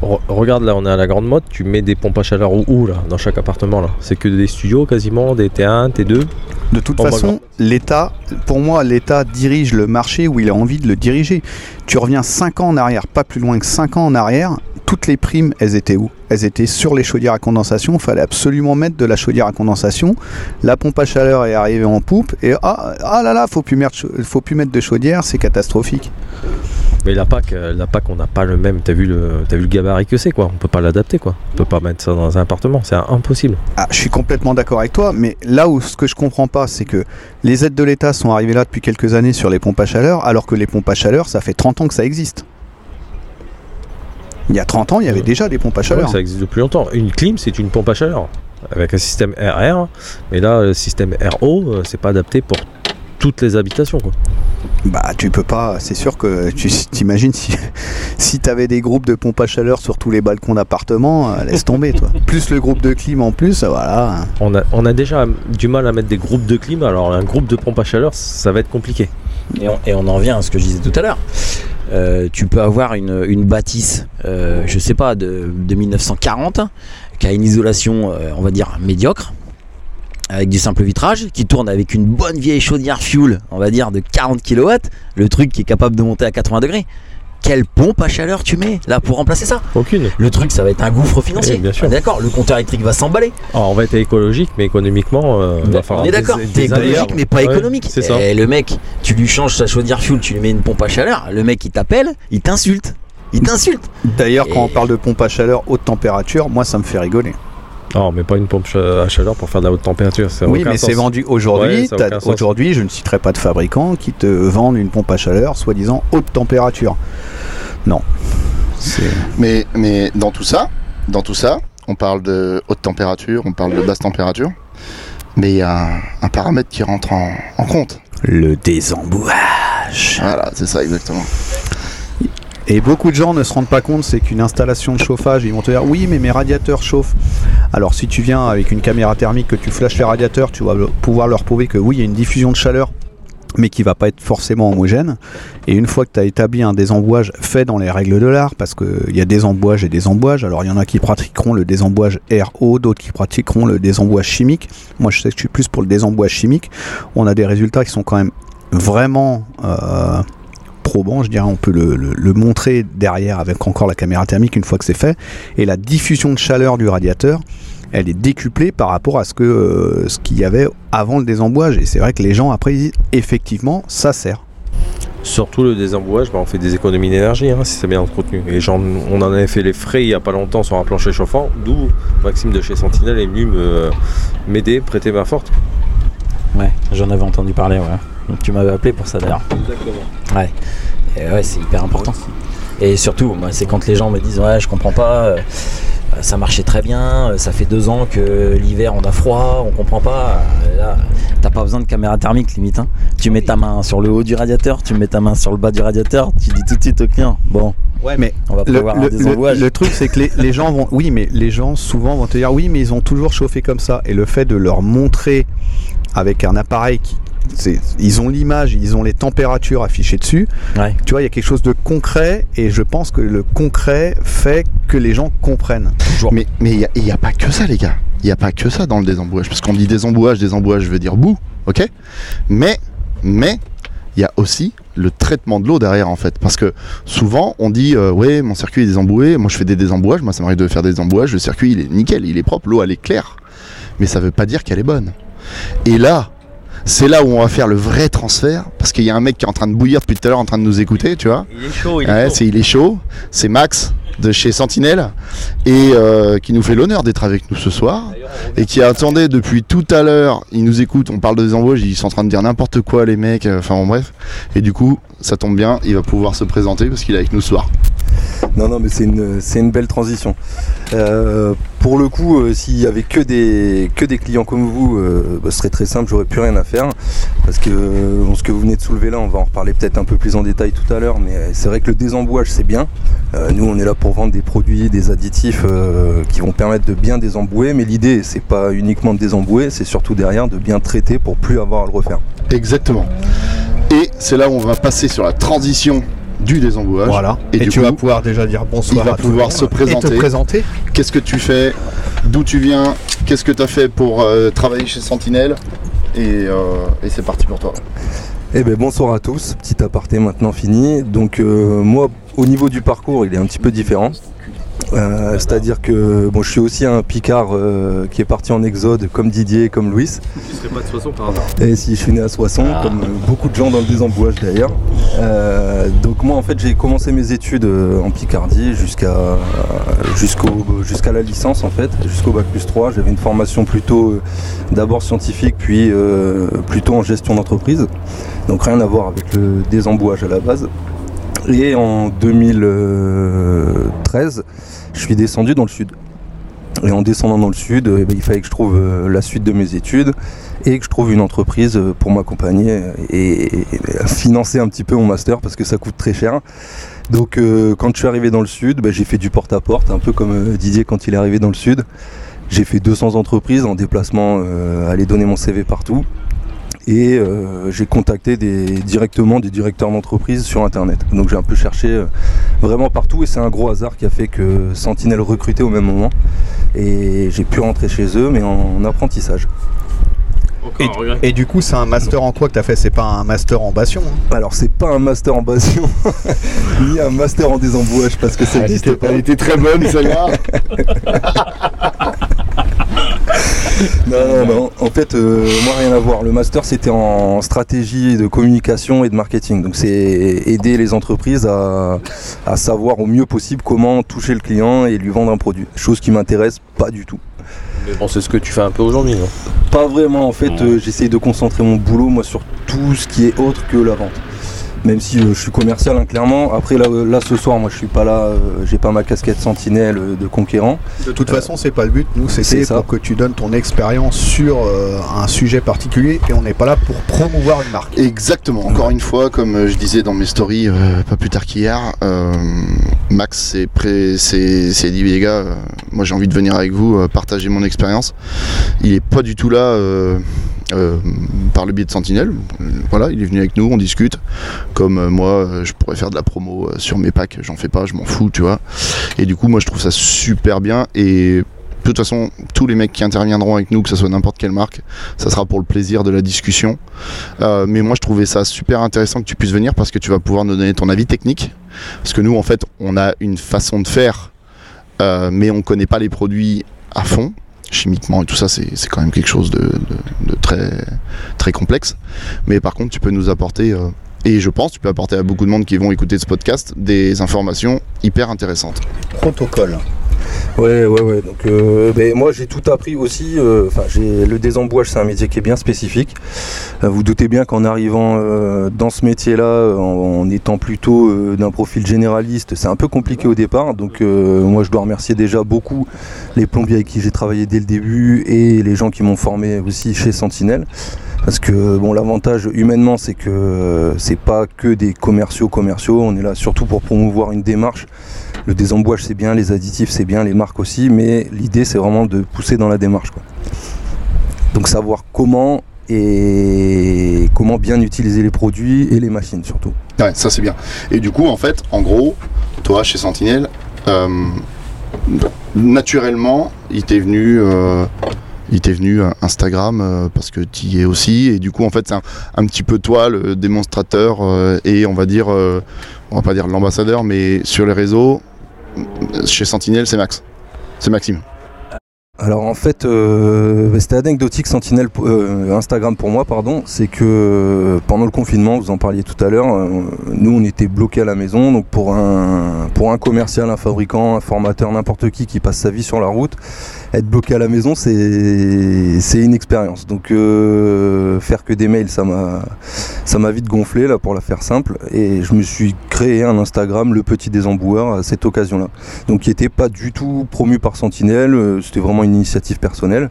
Re- regarde là, on est à la grande mode, tu mets des pompes à chaleur où, là, dans chaque appartement là C'est que des studios quasiment, des T1, T2 De toute Oh, façon, l'État, pour moi, l'État dirige le marché où il a envie de le diriger. Tu reviens 5 ans en arrière, pas plus loin que 5 ans en arrière, toutes les primes, elles étaient où? Elles étaient sur les chaudières à condensation. Il fallait absolument mettre de la chaudière à condensation. La pompe à chaleur est arrivée en poupe et ah, ah là là, faut plus mettre, faut plus mettre de chaudière, c'est catastrophique. Mais la PAC, euh, la PAC on n'a pas le même, t'as vu le, vu le gabarit que c'est quoi, on peut pas l'adapter quoi. On peut pas mettre ça dans un appartement, c'est impossible. Ah, je suis complètement d'accord avec toi, mais là où ce que je comprends pas, c'est que les aides de l'État sont arrivées là depuis quelques années sur les pompes à chaleur, alors que les pompes à chaleur, ça fait 30 ans que ça existe. Il y a 30 ans, il y avait Ouais. déjà des pompes à chaleur. Ouais, ça existe depuis longtemps. Une clim, c'est une pompe à chaleur avec un système RR, mais là, le système RO, euh, c'est pas adapté pour toutes les habitations quoi. Bah, tu peux pas, c'est sûr que tu t'imagines si, si t'avais des groupes de pompes à chaleur sur tous les balcons d'appartements, euh, laisse tomber toi. Plus le groupe de clim en plus, voilà. On a, on a déjà du mal à mettre des groupes de clim, alors un groupe de pompe à chaleur, ça va être compliqué. Et on, et on en vient à ce que je disais tout à l'heure. Euh, tu peux avoir une, une bâtisse, euh, je sais pas, de, de 1940, qui a une isolation, euh, on va dire, médiocre, avec du simple vitrage, qui tourne avec une bonne vieille chaudière fuel, on va dire, de 40 kW, le truc qui est capable de monter à 80 degrés. Quelle pompe à chaleur tu mets là pour remplacer ça? Aucune. Le truc, ça va être un gouffre financier. Oui, bien sûr. Ah, D'accord, le compteur électrique va s'emballer. Alors, on va être écologique, mais économiquement, euh, va falloir On est d'accord, des- t'es écologique mais pas Ouais, économique. c'est ça. Et le mec, tu lui changes sa chaudière fuel, tu lui mets une pompe à chaleur, le mec il t'appelle, il t'insulte. Il t'insulte. D'ailleurs, quand on parle de pompe à chaleur haute température, moi ça me fait rigoler. Non, mais pas une pompe à chaleur pour faire de la haute température. Oui, mais c'est vendu aujourd'hui. Ouais. Aujourd'hui, je ne citerai pas de fabricants qui te vendent une pompe à chaleur soi-disant haute température. Non. Mais, mais dans tout ça, dans tout ça, on parle de haute température, on parle de basse température, mais il y a un, un paramètre qui rentre en, en compte. Le désembouage. Voilà, c'est ça exactement. Et beaucoup de gens ne se rendent pas compte, c'est qu'une installation de chauffage, ils vont te dire oui, mais mes radiateurs chauffent. Alors si tu viens avec une caméra thermique, que tu flashes les radiateurs, tu vas pouvoir leur prouver que oui, il y a une diffusion de chaleur, mais qui va pas être forcément homogène. Et une fois que tu as établi un désembouage fait dans les règles de l'art, parce qu'il y a des embouages et des embouages, alors il y en a qui pratiqueront le désembouage RO, d'autres qui pratiqueront le désembouage chimique. Moi je sais que je suis plus pour le désembouage chimique. On a des résultats qui sont quand même vraiment euh, probants, je dirais, on peut le, le- le montrer derrière avec encore la caméra thermique une fois que c'est fait. Et la diffusion de chaleur du radiateur, elle est décuplée par rapport à ce que euh, ce qu'il y avait avant le désembouage. Et c'est vrai que les gens après ils disent effectivement ça sert. Surtout le désembouage, bah, on fait des économies d'énergie hein, si c'est bien entretenu. Et on en avait fait les frais il n'y a pas longtemps sur un plancher chauffant, d'où Maxime de chez Sentinelle est venu me- m'aider, prêter main forte. Ouais, j'en avais entendu parler, ouais. Donc tu m'avais appelé pour ça d'ailleurs. Exactement. Ouais. Et ouais, c'est hyper important. Et surtout, moi, c'est quand les gens me disent ouais, je comprends pas, euh, ça marchait très bien, euh, ça fait deux ans que l'hiver on a froid, on comprend pas. Euh, Là, t'as pas besoin de caméra thermique limite. hein. Tu mets ta main sur le haut du radiateur, tu mets ta main sur le bas du radiateur, tu dis tout de suite au client, bon, Ouais, mais on va le, le- le- le truc c'est que les, les gens vont oui mais les gens souvent vont te dire oui mais ils ont toujours chauffé comme ça et le fait de leur montrer avec un appareil qui ils ont l'image, ils ont les températures affichées dessus. Ouais. Tu vois, il y a quelque chose de concret et je pense que le concret fait que les gens comprennent. Mais il n'y a, pas que ça, les gars. Il n'y a pas que ça dans le désembouage. Parce qu'on dit désembouage, désembouage, je veux dire bout, ok? Mais, mais, il y a aussi le traitement de l'eau derrière, en fait. Parce que souvent, on dit, euh, ouais, mon circuit est désemboué, moi je fais des désembouages, moi ça m'arrive de faire des désembouages, le circuit il est nickel, il est propre, l'eau elle est claire. Mais ça veut pas dire qu'elle est bonne. Et là, c'est là où on va faire le vrai transfert, parce qu'il y a un mec qui est en train de bouillir depuis tout à l'heure, en train de nous écouter, tu vois. Il est chaud, il Ouais, c'est il est chaud. C'est Max de chez Sentinelle et euh, qui nous fait l'honneur d'être avec nous ce soir et qui attendait depuis tout à l'heure. Il nous écoute, on parle de des embauches, ils sont en train de dire n'importe quoi les mecs. euh, Enfin bon, bref. Et du coup, ça tombe bien, il va pouvoir se présenter parce qu'il est avec nous ce soir. Non, non, mais c'est une, belle transition. Euh, pour le coup, euh, s'il y avait que des, clients comme vous, euh, bah, ce serait très simple, j'aurais plus rien à faire. Parce que ce que vous venez de soulever là, on va en reparler peut-être un peu plus en détail tout à l'heure, mais c'est vrai que le désembouage, c'est bien. Nous, on est là pour vendre des produits, des additifs qui vont permettre de bien désembouer, mais l'idée, c'est pas uniquement de désembouer, c'est surtout derrière de bien traiter pour plus avoir à le refaire. Exactement. Et c'est là où on va passer sur la transition du désembouage. Voilà. Et Et, du tu coup, vas pouvoir déjà dire bonsoir il va à tout le pouvoir monde se présenter. Et te présenter. Qu'est-ce que tu fais? D'où tu viens? Qu'est-ce que tu as fait pour euh, travailler chez Sentinelle? Et, euh, et c'est parti pour toi. Eh ben bonsoir à tous, petit aparté maintenant fini. Donc euh, moi au niveau du parcours il est un petit peu différent. Euh, C'est-à-dire que bon je suis aussi un Picard euh, qui est parti en exode comme Didier, comme Louis. Tu serais pas de Soissons par hasard Et si je suis né à Soissons, Ah. comme euh, beaucoup de gens dans le désembouage d'ailleurs. Euh, donc moi en fait j'ai commencé mes études euh, en Picardie jusqu'à jusqu'au jusqu'à la licence en fait, jusqu'au bac plus 3. J'avais une formation plutôt euh, d'abord scientifique puis euh, plutôt en gestion d'entreprise. Donc rien à voir avec le désembouage à la base. Et en 2013, je suis descendu dans le sud. Et en descendant dans le sud, eh ben, il fallait que je trouve euh, la suite de mes études et que je trouve une entreprise euh, pour m'accompagner et, financer un petit peu mon master parce que ça coûte très cher. Donc euh, quand je suis arrivé dans le sud, ben, j'ai fait du porte-à-porte, un peu comme Didier quand il est arrivé dans le sud. J'ai fait 200 entreprises en déplacement, aller donner mon CV partout. Et euh, j'ai contacté des, directement des directeurs d'entreprise sur internet. Donc j'ai un peu cherché euh, vraiment partout et c'est un gros hasard qui a fait que Sentinelle recrutait au même moment. Et j'ai pu rentrer chez eux mais en apprentissage. Et, et du coup, c'est un master en quoi que tu as fait? C'est pas un master en bastion hein? Alors c'est pas un master en bastion, ni un master en désembouage parce que ça n'existe était, pas. elle était très bonne celle-là. Non, non, non. En fait, euh, moi rien à voir. Le master c'était en stratégie de communication et de marketing. Donc c'est aider les entreprises à, à savoir au mieux possible comment toucher le client et lui vendre un produit. Chose qui m'intéresse pas du tout. Mais bon, c'est ce que tu fais un peu aujourd'hui, non? Pas vraiment en fait, euh, j'essaye de concentrer mon boulot moi sur tout ce qui est autre que la vente. Même si euh, je suis commercial hein, clairement. Après là, euh, là ce soir moi je suis pas là, euh, j'ai pas ma casquette sentinelle euh, de conquérant. De toute façon, c'est pas le but. Nous, c'est c'était ça. pour que tu donnes ton expérience sur euh, un sujet particulier et on n'est pas là pour promouvoir une marque. Exactement. Encore une fois, comme je disais dans mes stories euh, pas plus tard qu'hier, euh, Max s'est pré- s'est dit les gars, euh, moi j'ai envie de venir avec vous, euh, partager mon expérience. Il est pas du tout là euh, par le biais de Sentinelle. Voilà, il est venu avec nous, on discute. Comme euh, moi, euh, je pourrais faire de la promo sur mes packs, j'en fais pas, je m'en fous, tu vois. Et du coup, moi je trouve ça super bien et de toute façon, tous les mecs qui interviendront avec nous, que ce soit n'importe quelle marque, ça sera pour le plaisir de la discussion. Mais moi, je trouvais ça super intéressant que tu puisses venir parce que tu vas pouvoir nous donner ton avis technique. Parce que nous, en fait, on a une façon de faire, mais on connaît pas les produits à fond. Chimiquement et tout ça, c'est quand même quelque chose de très, très complexe. Mais par contre, tu peux nous apporter, euh, et je pense, tu peux apporter à beaucoup de monde qui vont écouter ce podcast, des informations hyper intéressantes. Protocole. Ouais, ouais, ouais. Donc, euh, moi, j'ai tout appris aussi. euh, Enfin, j'ai le désembouage, c'est un métier qui est bien spécifique. Euh, vous doutez bien qu'en arrivant dans ce métier-là, en, étant plutôt d'un profil généraliste, c'est un peu compliqué au départ. Donc, moi, je dois remercier déjà beaucoup les plombiers avec qui j'ai travaillé dès le début et les gens qui m'ont formé aussi chez Sentinelle. Parce que bon, l'avantage humainement, c'est que c'est pas que des commerciaux commerciaux. On est là surtout pour promouvoir une démarche. Le désembouage, c'est bien, les additifs, c'est bien, les marques aussi, mais l'idée, c'est vraiment de pousser dans la démarche. quoi. Donc savoir comment et comment bien utiliser les produits et les machines surtout. Ouais, ça c'est bien. Et du coup, en fait, en gros, toi, chez Sentinelle, euh, naturellement, il t'est venu, euh, il t'est venu euh, Instagram parce que tu y es aussi. Et du coup, en fait, c'est un, un petit peu toi le démonstrateur et on va dire, on va pas dire l'ambassadeur, mais sur les réseaux, chez Sentinelle, c'est Max. C'est Maxime. Alors en fait, euh, bah, c'était anecdotique Sentinelle, euh, Instagram pour moi, pardon. C'est que euh, pendant le confinement, vous en parliez tout à l'heure, euh, nous on était bloqués à la maison. Donc pour un, pour un commercial, un fabricant, un formateur, n'importe qui qui passe sa vie sur la route, être bloqué à la maison, c'est c'est une expérience. Donc euh, faire que des mails, ça m'a ça m'a vite gonflé là pour la faire simple. Et je me suis créé un Instagram, le petit désemboueur, à cette occasion-là donc qui n'était pas du tout promu par Sentinelle, c'était vraiment une initiative personnelle.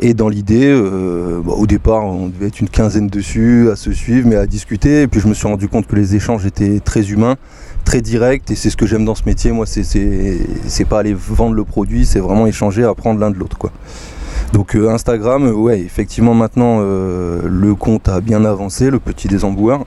Et dans l'idée, euh, bah, au départ, on devait être une quinzaine dessus, à se suivre, mais à discuter. Et puis je me suis rendu compte que les échanges étaient très humains, très directs, et c'est ce que j'aime dans ce métier. Moi, c'est- pas aller vendre le produit, c'est vraiment échanger, apprendre l'un de l'autre, quoi. Donc euh, Instagram, euh, ouais, effectivement maintenant le compte a bien avancé, le petit désemboueur.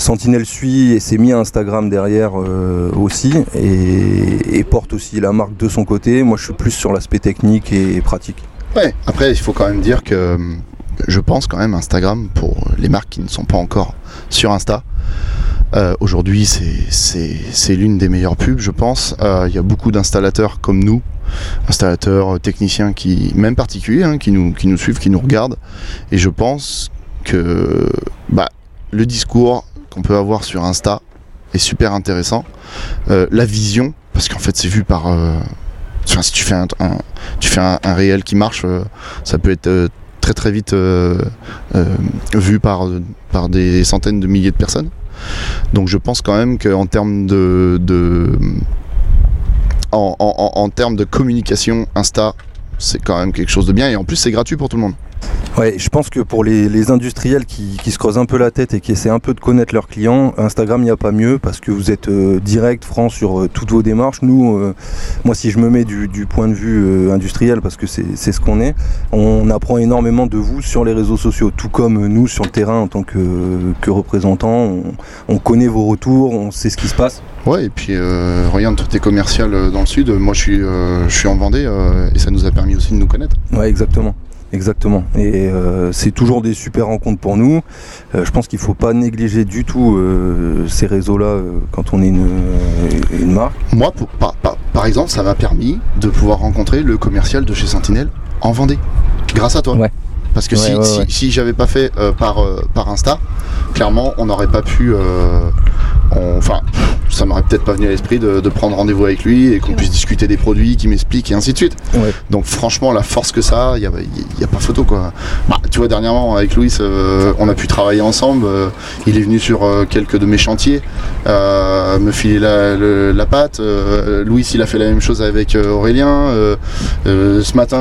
Sentinel suit et s'est mis à Instagram derrière euh, aussi et, porte aussi la marque de son côté. Moi, je suis plus sur l'aspect technique et pratique. Ouais, après, il faut quand même dire que euh, je pense quand même Instagram, pour les marques qui ne sont pas encore sur Insta, euh, aujourd'hui c'est- l'une des meilleures pubs, je pense. Il y a beaucoup d'installateurs comme nous, installateurs, techniciens, qui, même particuliers, hein, qui, nous, qui nous suivent, qui nous regardent. Et je pense que bah, le discours qu'on peut avoir sur Insta est super intéressant. Euh, la vision, parce qu'en fait c'est vu par... euh, Enfin, si tu fais un, réel qui marche, euh, ça peut être très très vite vu par, des centaines de milliers de personnes. Donc je pense quand même qu'en termes de, en termes de communication, Insta, c'est quand même quelque chose de bien et en plus c'est gratuit pour tout le monde. Ouais, je pense que pour les, les industriels qui, qui se creusent un peu la tête et qui essaient un peu de connaître leurs clients, Instagram, il n'y a pas mieux parce que vous êtes euh, direct, franc sur euh, toutes vos démarches. Nous, euh, moi, si je me mets du, du point de vue industriel, parce que c'est ce qu'on est, on apprend énormément de vous sur les réseaux sociaux, tout comme nous sur le terrain en tant que, que représentants. On, on connaît vos retours, on sait ce qui se passe. Ouais, et puis regarde, tout est commercial dans le sud. Moi je suis, je suis en Vendée et ça nous a permis aussi de nous connaître. Ouais, exactement. Exactement. Et euh, c'est toujours des super rencontres pour nous. Euh, je pense qu'il faut pas négliger du tout euh, ces réseaux-là quand on est une, une marque. Moi, pour- par, par- par exemple, ça m'a permis de pouvoir rencontrer le commercial de chez Sentinelle en Vendée. Grâce à toi. Ouais. Parce que Ouais, si, ouais, si, si j'avais pas fait par, par Insta, clairement, on n'aurait pas pu. euh, on- Enfin, ça m'aurait peut-être pas venu à l'esprit de, de prendre rendez-vous avec lui et qu'on puisse discuter des produits, qu'il m'explique et ainsi de suite. Ouais. Donc, franchement, la force que ça a, il n'y a, y a pas photo quoi. Bah, tu vois, dernièrement, avec Louis, euh, on a pu travailler ensemble. euh, il est venu sur euh, quelques de mes chantiers euh, me filer la, le- la pâte. Euh, Louis, il a fait la même chose avec euh, Aurélien. Euh, euh, ce matin,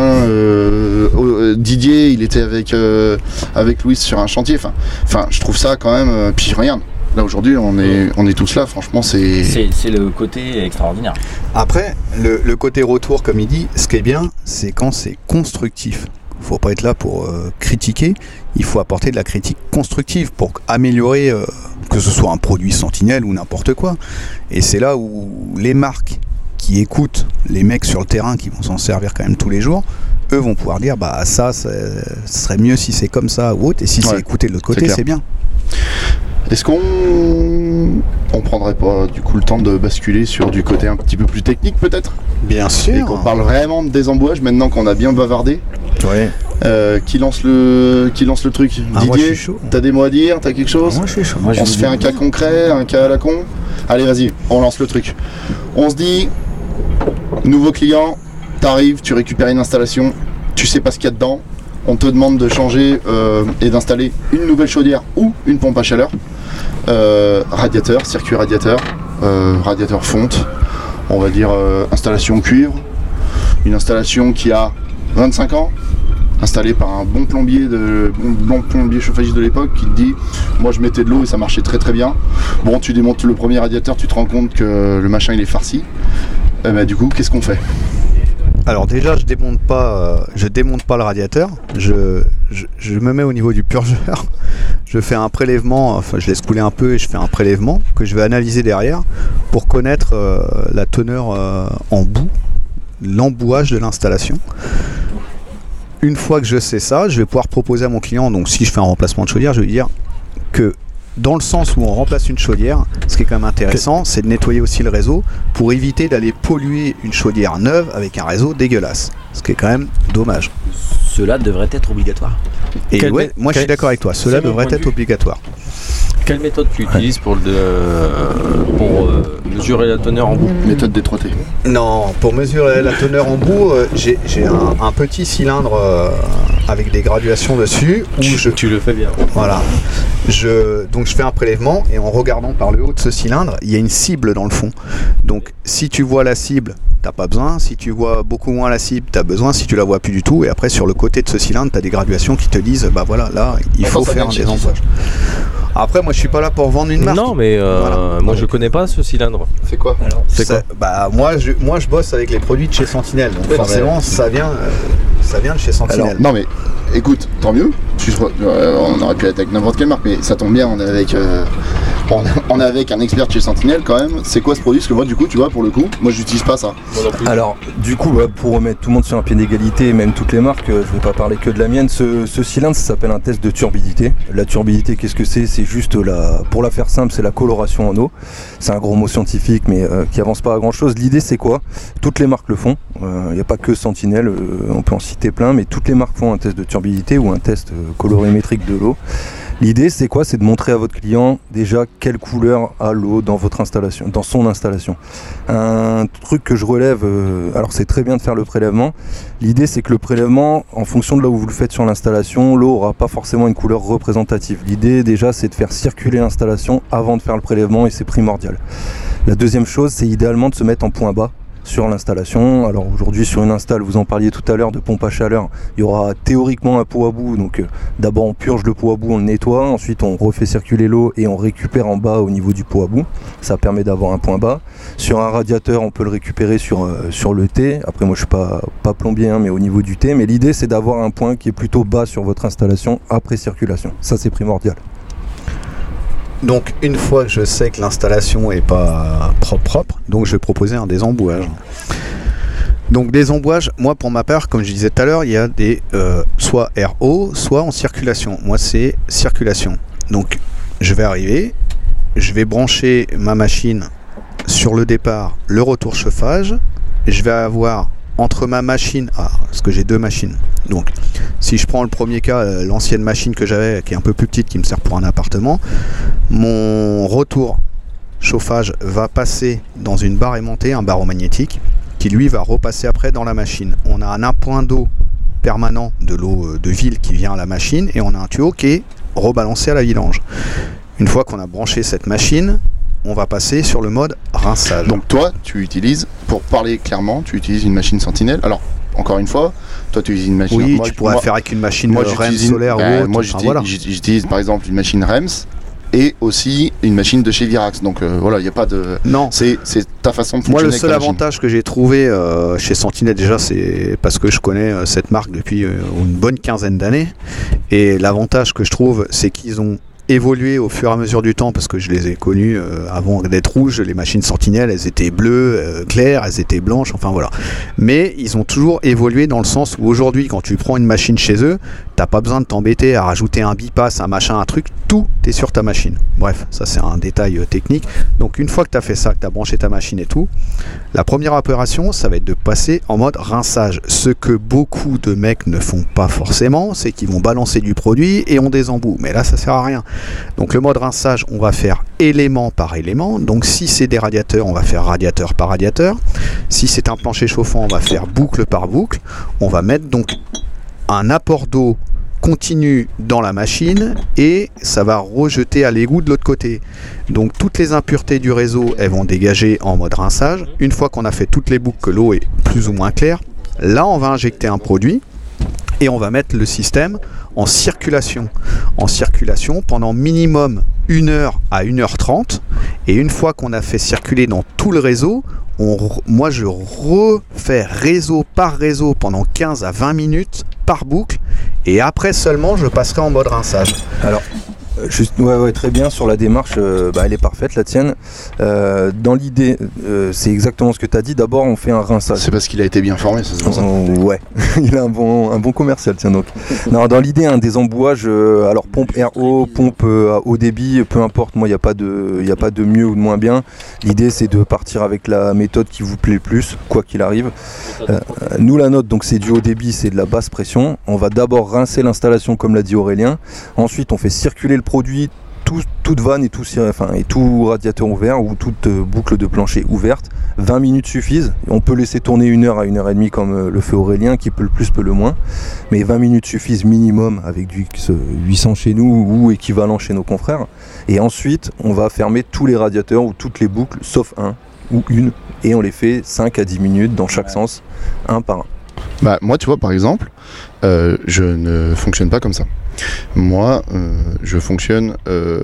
Didier, il était avec, euh, avec Louis sur un chantier. Enfin, enfin, je trouve ça quand même. euh, puis regarde, là aujourd'hui, on est, on est tous là. Franchement, c'est. C'est le côté extraordinaire. Après, le, le côté retour, comme il dit, ce qui est bien, c'est quand c'est constructif. faut pas être là pour euh, critiquer, il faut apporter de la critique constructive pour améliorer, euh, que ce soit un produit sentinelle ou n'importe quoi. Et c'est là où les marques qui écoutent les mecs sur le terrain qui vont s'en servir quand même tous les jours, eux vont pouvoir dire bah ça, ce serait mieux si c'est comme ça ou autre, et si Ouais, c'est écouté de l'autre côté, c'est bien. Est-ce qu'on on prendrait pas du coup le temps de basculer sur du côté un petit peu plus technique peut-être? Bien et sûr. qu'on parle vraiment de désembouage maintenant qu'on a bien bavardé. Ouais. Euh, qui lance le qui lance le truc? Ah, Didier t'as des mots à dire? T'as quelque chose? Moi, je suis chaud. Moi, je on se fait un cas concret un cas à la con? Allez vas-y on lance le truc. On se dit nouveau client t'arrives tu récupères une installation tu sais pas ce qu'il y a dedans on te demande de changer euh, et d'installer une nouvelle chaudière ou une pompe à chaleur. Euh, radiateur circuit radiateur euh, radiateur fonte. On va dire installation cuivre. Une installation qui a 25 ans installée par un bon plombier de bon plombier chauffagiste de l'époque qui te dit moi je mettais de l'eau et ça marchait très très bien. Bon tu démontes le premier radiateur tu te rends compte que le machin il est farci. Eh ben, du coup qu'est-ce qu'on fait? Alors déjà, je démonte pas, euh, démonte pas le radiateur. Je me mets au niveau du purgeur. Je fais un prélèvement, enfin je laisse couler un peu et je fais un prélèvement que je vais analyser derrière pour connaître euh, la teneur euh, en boue, l'embouage de l'installation. Une fois que je sais ça, je vais pouvoir proposer à mon client, donc si je fais un remplacement de chaudière, je vais lui dire que dans le sens où on remplace une chaudière, ce qui est quand même intéressant, c'est de nettoyer aussi le réseau pour éviter d'aller polluer une chaudière neuve avec un réseau dégueulasse. Ce qui est quand même dommage. Cela devrait être obligatoire. Et Quel ouais, moi je suis d'accord avec toi, cela devrait être obligatoire. Quelle méthode tu utilises pour, le, pour euh, mesurer la teneur en boue méthode des 3T Non, pour mesurer la teneur en bout, euh, j'ai j'ai un, un petit cylindre euh, avec des graduations dessus où je Tu le fais bien. Voilà. Je, donc je fais un prélèvement et en regardant par le haut de ce cylindre, il y a une cible dans le fond. Donc si tu vois la cible, t'as pas besoin. Si tu vois beaucoup moins la cible, t'as besoin. Si tu la vois plus du tout, et après sur le côté de ce cylindre, t'as des graduations qui te disent, bah voilà, là, il faut faire vient un de chez qui, désembouage. Après, moi, je suis pas là pour vendre une marque. Non, mais euh, Voilà. moi je connais pas ce cylindre. c'est quoi C'est Ça- bah moi, je, moi, je bosse avec les produits de chez Sentinelle, donc Ouais, forcément, ça vient, euh, ça vient de chez Sentinelle. Alors, non mais écoute, tant mieux. Euh, on aurait pu être avec n'importe quelle marque, mais ça tombe bien, on est avec, euh, on, on est avec un expert de chez Sentinelle quand même. C'est quoi ce produit? Parce que moi, du coup, tu vois, pour le coup, moi, j'utilise pas ça. Alors, du coup, bah, pour remettre tout le monde sur un pied d'égalité, même toutes les marques, euh, je vais pas parler que de la mienne, ce, ce cylindre, ça s'appelle un test de turbidité. La turbidité, qu'est-ce que c'est? C'est juste la, pour la faire simple, c'est la coloration en eau. C'est un gros mot scientifique, mais euh, qui avance pas à grand chose. L'idée, c'est quoi? Toutes les marques le font. Il n'y a pas que Sentinelle, euh, on peut en citer plein, mais toutes les marques font un test de turbidité ou un test euh, colorimétrique de l'eau. L'idée, c'est quoi? C'est de montrer à votre client déjà quelle couleur a l'eau dans votre installation, dans son installation. Un truc que je relève, euh, alors c'est très bien de faire le prélèvement. L'idée, c'est que le prélèvement, en fonction de là où vous le faites sur l'installation, l'eau aura pas forcément une couleur représentative. L'idée, déjà, c'est de faire circuler l'installation avant de faire le prélèvement et c'est primordial. La deuxième chose, c'est idéalement de se mettre en point bas sur l'installation. Alors aujourd'hui sur une install, vous en parliez tout à l'heure de pompe à chaleur, il y aura théoriquement un pot à bout. Donc euh, d'abord on purge le pot à bout, on le nettoie, ensuite on refait circuler l'eau et on récupère en bas au niveau du pot à bout. Ça permet d'avoir un point bas. Sur un radiateur, on peut le récupérer sur, euh, le T. Après moi je suis pas, pas plombier, hein, mais au niveau du T. Mais l'idée c'est d'avoir un point qui est plutôt bas sur votre installation après circulation. Ça c'est primordial. Donc une fois que je sais que l'installation est pas propre donc je vais proposer un désembouage. Donc des embouages, moi pour ma part, comme je disais tout à l'heure, il y a des euh, soit RO, soit en circulation. Moi c'est circulation. Donc je vais arriver, je vais brancher ma machine sur le départ, le retour chauffage. Je vais avoir entre ma machine, ah, parce que j'ai deux machines. Donc si je prends le premier cas, euh, l'ancienne machine que j'avais, qui est un peu plus petite, qui me sert pour un appartement, mon retour chauffage va passer dans une barre aimantée, un baromagnétique, qui lui va repasser après dans la machine. On a un point d'eau permanent de l'eau euh, de ville qui vient à la machine et on a un tuyau qui est rebalancé à la vidange. Une fois qu'on a branché cette machine, on va passer sur le mode rinçage. Donc toi, tu utilises, pour parler clairement, tu utilises une machine Sentinelle. Alors, encore une fois, toi tu utilises une machine. oui, moi, tu pourrais moi- faire avec une machine moi, REM solaire ou autre. Moi Enfin, j'utilise voilà. par exemple une machine REMS et aussi une machine de chez Virax. Donc euh, voilà, il n'y a pas de. Non, C'est ta façon de Moi, fonctionner. le avec seul avantage que j'ai trouvé euh, chez Sentinelle, déjà, c'est parce que je connais euh, cette marque depuis une bonne quinzaine d'années. Et l'avantage que je trouve, c'est qu'ils ont évolué au fur et à mesure du temps, parce que je les ai connus euh, avant d'être rouges. Les machines Sentinelle, elles étaient bleues, euh, claires, elles étaient blanches, enfin voilà. Mais ils ont toujours évolué dans le sens où aujourd'hui, quand tu prends une machine chez eux, t'as pas besoin de t'embêter à rajouter un bypass, un machin, un truc, tout est sur ta machine. Bref, ça c'est un détail euh, technique. Donc une fois que tu as fait ça, que tu as branché ta machine et tout, la première opération, ça va être de passer en mode rinçage. Ce que beaucoup de mecs ne font pas forcément, c'est qu'ils vont balancer du produit et on des embouts. Mais là, ça sert à rien. Donc le mode rinçage, on va faire élément par élément. Donc si c'est des radiateurs, on va faire radiateur par radiateur. Si c'est un plancher chauffant, on va faire boucle par boucle. On va mettre donc un apport d'eau continu dans la machine et ça va rejeter à l'égout de l'autre côté. Donc toutes les impuretés du réseau, elles vont dégager en mode rinçage. Une fois qu'on a fait toutes les boucles, que l'eau est plus ou moins claire, là on va injecter un produit et on va mettre le système en circulation. En circulation pendant minimum 1 heure à 1 heure 30 et une fois qu'on a fait circuler dans tout le réseau, moi je refais réseau par réseau pendant 15 à 20 minutes par boucle et après seulement je passerai en mode rinçage. Alors, juste, ouais, ouais, très bien sur la démarche, euh, bah, elle est parfaite la tienne. Euh, dans l'idée, euh, c'est exactement ce que tu as dit. D'abord, on fait un rinçage. C'est parce qu'il a été bien formé, c'est ça. Ouais, il a un bon, un bon commercial, tiens donc. Non, dans l'idée, un des embouages, euh, alors pompe RO, pompe euh, à haut débit, peu importe, moi, il n'y a, pas de- y a pas de mieux ou de moins bien. L'idée, c'est de partir avec la méthode qui vous plaît le plus, quoi qu'il arrive. Euh, nous, la note, donc c'est du haut débit, c'est de la basse pression. On va d'abord rincer l'installation, comme l'a dit Aurélien. Ensuite, on fait circuler le produit. tout- toute vanne et tout, enfin, et tout radiateur ouvert ou toute euh, boucle de plancher ouverte, 20 minutes suffisent. On peut laisser tourner une heure à une heure et demie comme euh, le fait Aurélien, qui peut le plus, peut le moins. Mais 20 minutes suffisent minimum avec du X 800 chez nous ou équivalent chez nos confrères. Et ensuite, on va fermer tous les radiateurs ou toutes les boucles, sauf un ou une. Et on les fait 5 à 10 minutes dans chaque sens, un par un. Bah, moi, tu vois, par exemple, euh, je ne fonctionne pas comme ça. Moi, euh, je fonctionne euh,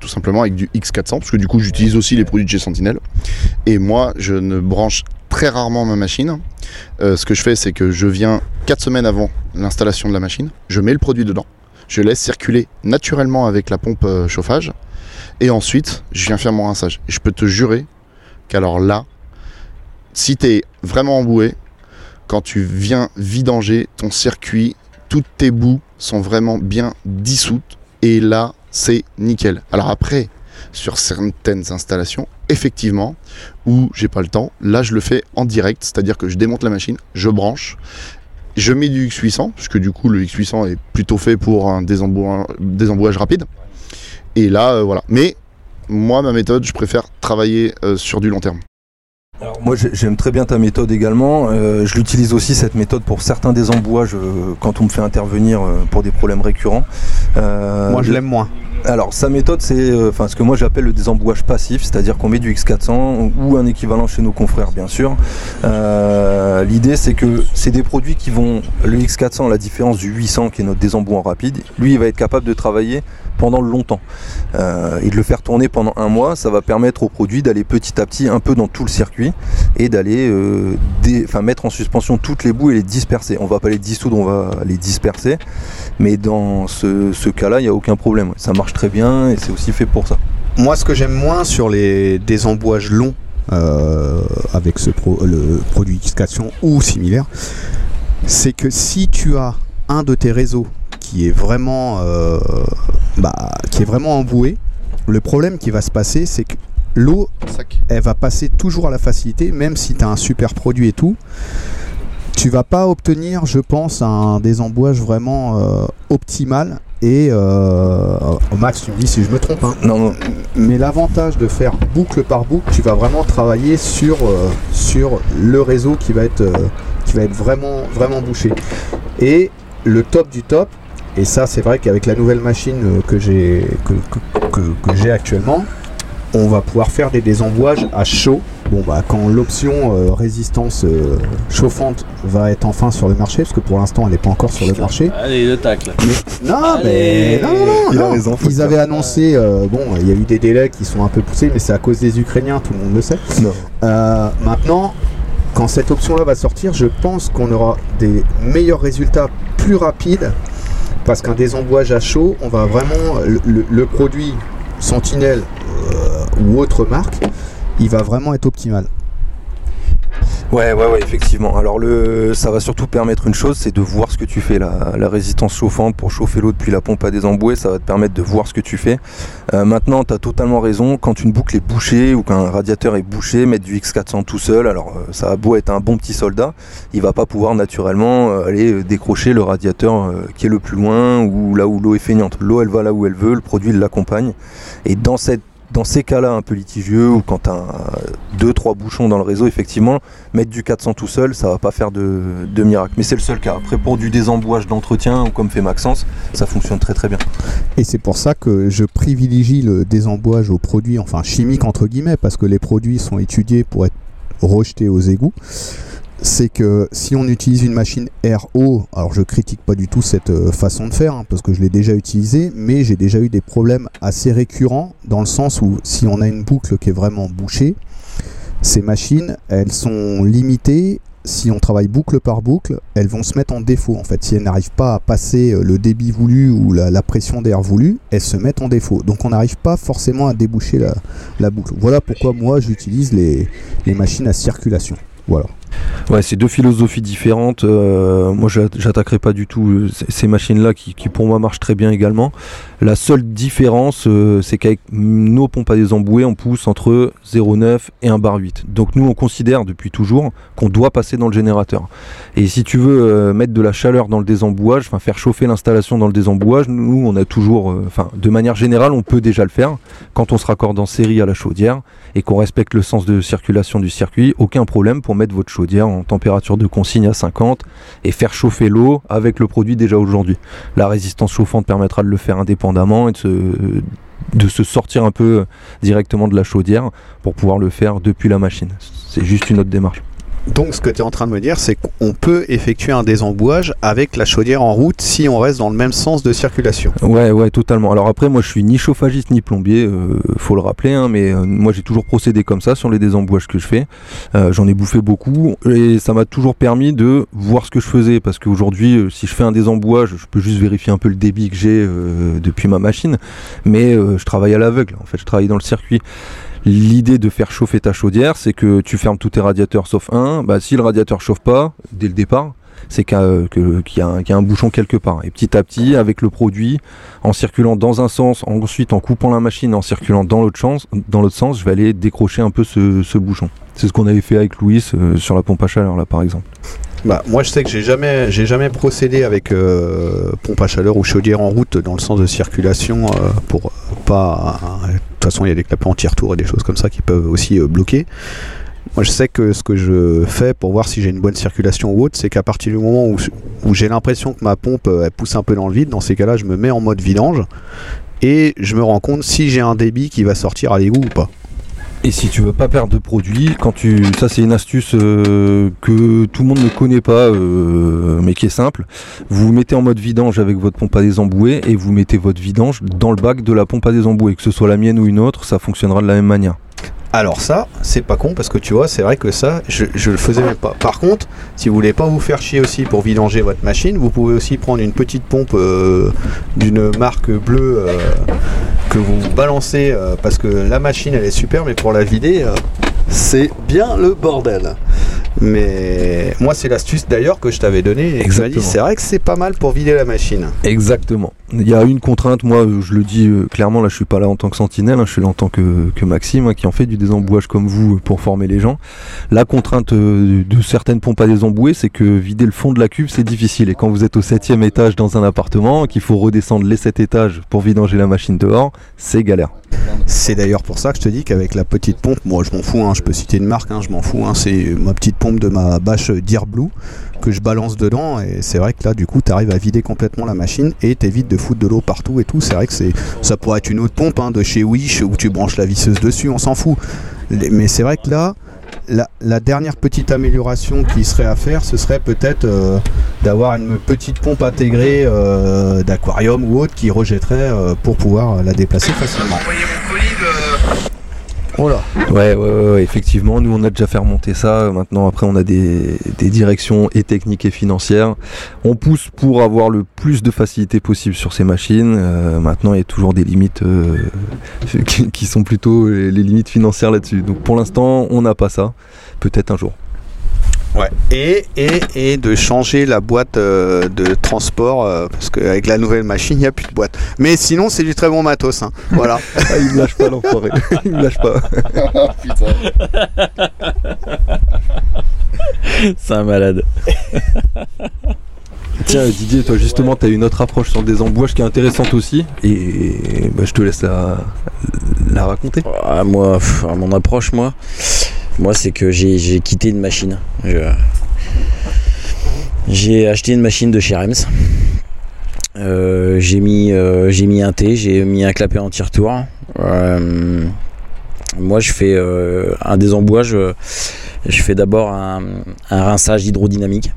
tout simplement avec du X400, parce que du coup, j'utilise aussi les produits de chez Sentinelle. Et moi, je ne branche très rarement ma machine. Euh, ce que je fais, c'est que je viens 4 semaines avant l'installation de la machine, je mets le produit dedans, je laisse circuler naturellement avec la pompe chauffage. Et ensuite, je viens faire mon rinçage. Et je peux te jurer qu'alors là, si tu es vraiment emboué, quand tu viens vidanger ton circuit, toutes tes boues sont vraiment bien dissoutes. Et là, c'est nickel. Alors après, sur certaines installations, effectivement, où j'ai pas le temps, là je le fais en direct, c'est-à-dire que je démonte la machine, je branche, je mets du X800, puisque du coup le X800 est plutôt fait pour un désembouage, rapide. Et là, euh, voilà. Mais moi, ma méthode, je préfère travailler euh, sur du long terme. Alors moi j'ai- j'aime très bien ta méthode également. Euh, je l'utilise aussi cette méthode pour certains désembouages quand on me fait intervenir euh, pour des problèmes récurrents. Euh, Moi je l'aime moins. Alors sa méthode c'est euh, ce que moi j'appelle le désembouage passif, c'est-à-dire qu'on met du X400 ou un équivalent chez nos confrères bien sûr. Euh, L'idée c'est que c'est des produits qui vont le X400 à la différence du 800 qui est notre désembouant rapide, lui il va être capable de travailler pendant longtemps Euh, et de le faire tourner pendant un mois, ça va permettre au produit d'aller petit à petit un peu dans tout le circuit et d'aller euh, mettre en suspension toutes les boues et les disperser. On va pas les dissoudre, on va les disperser. Mais dans ce, cas-là, il n'y a aucun problème. Ça marche très bien et c'est aussi fait pour ça. Moi, ce que j'aime moins sur les désembouages longs euh, avec ce le produit X400 ou similaire, c'est que si tu as un de tes réseaux qui est vraiment, euh, bah, qui est vraiment emboué, le problème qui va se passer, c'est que l'eau, elle va passer toujours à la facilité, même si tu as un super produit et tout. Tu vas pas obtenir, je pense, un désembouage vraiment euh, optimal. Et euh, Max, tu me dis si je me trompe. hein. Non, non, Mais l'avantage de faire boucle par boucle, tu vas vraiment travailler sur, euh, sur le réseau qui va être, euh, qui va être vraiment, vraiment bouché. Et le top du top, et ça c'est vrai qu'avec la nouvelle machine euh, que j'ai que, que- que- que j'ai actuellement, on va pouvoir faire des désembouages à chaud. Bon bah quand l'option euh, résistance euh, chauffante va être enfin sur le marché, parce que pour l'instant elle n'est pas encore sur le marché. Allez, le tacle. Non, Allez. mais non, non, non, Il a non. raison, Ils avaient annoncé, euh, bon, il y a eu des délais qui sont un peu poussés, mais c'est à cause des Ukrainiens, tout le monde le sait. non. Euh, maintenant, quand cette option-là va sortir, je pense qu'on aura des meilleurs résultats plus rapides, parce qu'un désembouage à chaud, on va vraiment le, produit Sentinelle euh, ou autre marque, il va vraiment être optimal. Ouais, ouais, ouais, effectivement. Alors, le, ça va surtout permettre une chose, c'est de voir ce que tu fais. La, la résistance chauffante pour chauffer l'eau depuis la pompe à désembouer, ça va te permettre de voir ce que tu fais. Euh, maintenant, tu as totalement raison. Quand une boucle est bouchée ou qu'un radiateur est bouché, mettre du X400 tout seul, alors euh, ça a beau être un bon petit soldat, il va pas pouvoir naturellement euh, aller décrocher le radiateur qui est le plus loin ou là où l'eau est feignante. L'eau, elle va là où elle veut, le produit l'accompagne. Et dans cette dans ces cas-là un peu litigieux ou quand tu as deux trois bouchons dans le réseau, effectivement, mettre du 400 tout seul, ça va pas faire de, de miracle. Mais c'est le seul cas. Après, pour du désembouage d'entretien ou comme fait Maxence, ça fonctionne très très bien. Et c'est pour ça que je privilégie le désembouage aux produits, enfin chimiques entre guillemets, parce que les produits sont étudiés pour être rejetés aux égouts. C'est que si on utilise une machine RO, alors je critique pas du tout cette euh, façon de faire, hein, parce que je l'ai déjà utilisé, mais j'ai déjà eu des problèmes assez récurrents, dans le sens où si on a une boucle qui est vraiment bouchée, ces machines, elles sont limitées si on travaille boucle par boucle, elles vont se mettre en défaut. En fait, si elles n'arrivent pas à passer euh, le débit voulu ou la, pression d'air voulu, elles se mettent en défaut. Donc on n'arrive pas forcément à déboucher la, boucle. Voilà pourquoi moi j'utilise les machines à circulation. Voilà. Ouais, c'est deux philosophies différentes. Euh, moi, j'a- j'attaquerai pas du tout euh, ces machines-là qui, pour moi, marchent très bien également. La seule différence, euh, c'est qu'avec nos pompes à désembouer, on pousse entre 0,9 et 1 bar 8. Donc, nous, on considère depuis toujours qu'on doit passer dans le générateur. Et si tu veux mettre de la chaleur dans le désembouage, enfin faire chauffer l'installation dans le désembouage, nous, on a toujours, enfin, de manière générale, on peut déjà le faire quand on se raccorde en série à la chaudière et qu'on respecte le sens de circulation du circuit, aucun problème pour mettre votre chaudière en température de consigne à 50 et faire chauffer l'eau avec le produit déjà aujourd'hui. La résistance chauffante permettra de le faire indépendamment et de se, sortir un peu directement de la chaudière pour pouvoir le faire depuis la machine. C'est juste une autre démarche. Donc ce que tu es en train de me dire, c'est qu'on peut effectuer un désembouage avec la chaudière en route si on reste dans le même sens de circulation. Ouais, ouais, totalement. Alors après, moi, je suis ni chauffagiste ni plombier, euh, faut le rappeler, hein, mais euh, moi, j'ai toujours procédé comme ça sur les désembouages que je fais. Euh, J'en ai bouffé beaucoup et ça m'a toujours permis de voir ce que je faisais parce qu'aujourd'hui, si je fais un désembouage, je peux juste vérifier un peu le débit que j'ai depuis ma machine, mais je travaille à l'aveugle. En fait, je travaille dans le circuit. L'idée de faire chauffer ta chaudière, c'est que tu fermes tous tes radiateurs sauf un. Bah, si le radiateur chauffe pas dès le départ, c'est que- qu'il y a un- bouchon quelque part. Et petit à petit, avec le produit, en circulant dans un sens, ensuite en coupant la machine, en circulant dans l'autre sens, dans l'autre sens, je vais aller décrocher un peu ce, bouchon. C'est ce qu'on avait fait avec Louis euh, sur la pompe à chaleur là par exemple. Bah, moi je sais que j'ai jamais, jamais procédé avec euh, pompe à chaleur ou chaudière en route dans le sens de circulation euh, pour pas. De toute façon, il y a des clapets anti-retour et des choses comme ça qui peuvent aussi euh, bloquer. Moi je sais que ce que je fais pour voir si j'ai une bonne circulation ou autre, c'est qu'à partir du moment où, j'ai l'impression que ma pompe euh, pousse un peu dans le vide, dans ces cas-là, je me mets en mode vidange et je me rends compte si j'ai un débit qui va sortir à l'égout ou pas. Et si tu veux pas perdre de produit, quand tu, ça c'est une astuce euh, que tout le monde ne connaît pas, euh, mais qui est simple. Vous vous mettez en mode vidange avec votre pompe à désembouer et vous mettez votre vidange dans le bac de la pompe à désembouer, que ce soit la mienne ou une autre, ça fonctionnera de la même manière. Alors ça, c'est pas con parce que tu vois, c'est vrai que ça, je, je le faisais même pas. Par contre, si vous voulez pas vous faire chier aussi pour vidanger votre machine, vous pouvez aussi prendre une petite pompe euh, d'une marque bleue euh, que vous balancez euh, parce que la machine elle est super, mais pour la vider, c'est bien le bordel. Mais moi, c'est l'astuce d'ailleurs que je t'avais donnée Exactement. c'est vrai que c'est pas mal pour vider la machine. Exactement. Il y a une contrainte, moi je le dis euh, clairement, là je suis pas là en tant que sentinelle, hein, je suis là en tant que, que Maxime hein, qui en fait du désembouage comme vous euh, pour former les gens. La contrainte euh, de certaines pompes à désembouer, c'est que vider le fond de la cuve c'est difficile et quand vous êtes au septième étage dans un appartement, qu'il faut redescendre les sept étages pour vidanger la machine dehors, c'est galère. C'est d'ailleurs pour ça que je te dis qu'avec la petite pompe, moi je m'en fous, hein, je peux citer une marque, hein, je m'en fous, hein, c'est ma petite pompe de ma bâche Deer Blue que je balance dedans et c'est vrai que là du coup tu arrives à vider complètement la machine et t'évites de foutre de l'eau partout et tout. C'est vrai que c'est ça pourrait être une autre pompe hein, de chez Wish où tu branches la visseuse dessus, on s'en fout. Mais c'est vrai que là, la, dernière petite amélioration qui serait à faire, ce serait peut-être euh, d'avoir une petite pompe intégrée euh, d'aquarium ou autre qui rejetterait euh, pour pouvoir la déplacer facilement. Oh là Ouais, ouais, ouais, effectivement, nous on a déjà fait remonter ça. Maintenant, après, on a des, des directions et techniques et financières. On pousse pour avoir le plus de facilité possible sur ces machines. Euh, maintenant, il y a toujours des limites euh, qui, sont plutôt les limites financières là-dessus. Donc pour l'instant, on n'a pas ça. Peut-être un jour. Ouais. Et, et, et de changer la boîte euh, de transport, euh, parce qu'avec la nouvelle machine, il n'y a plus de boîte. Mais sinon, c'est du très bon matos. hein. Voilà. Ah, il me lâche pas l'enfoiré. il me lâche pas. C'est un malade. Tiens, Didier, toi justement, tu as une autre approche sur des embouages qui est intéressante aussi. Et bah, je te laisse la, la raconter. Ah, moi, pff, à mon approche, moi, moi c'est que j'ai quitté une machine. J'ai acheté une machine de chez Rems. Euh, j'ai mis, euh, j'ai mis un T, j'ai mis un clapet anti-retour. Euh, moi, je fais euh, un désembouage. Je fais d'abord un, rinçage hydrodynamique.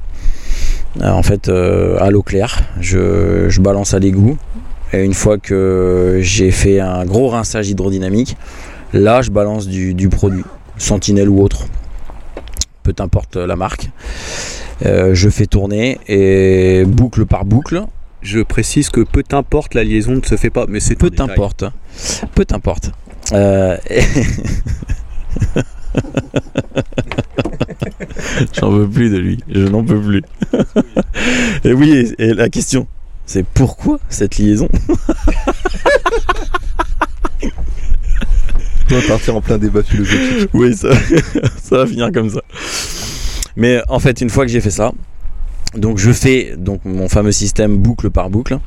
En fait, à l'eau claire, je, balance à l'égout. Et une fois que j'ai fait un gros rinçage hydrodynamique, là, je balance du produit, Sentinelle ou autre, peu importe la marque. Euh, je fais tourner et boucle par boucle, Je précise que peu importe, la liaison ne se fait pas, mais c'est peu importe, peu importe. Euh, et- J'en veux plus de lui, je n'en peux plus. et oui, et, et la question, c'est pourquoi cette liaison? On va partir en plein débat philosophique. Oui, ça, ça va finir comme ça. Mais en fait, une fois que j'ai fait ça, donc je fais donc mon fameux système boucle par boucle.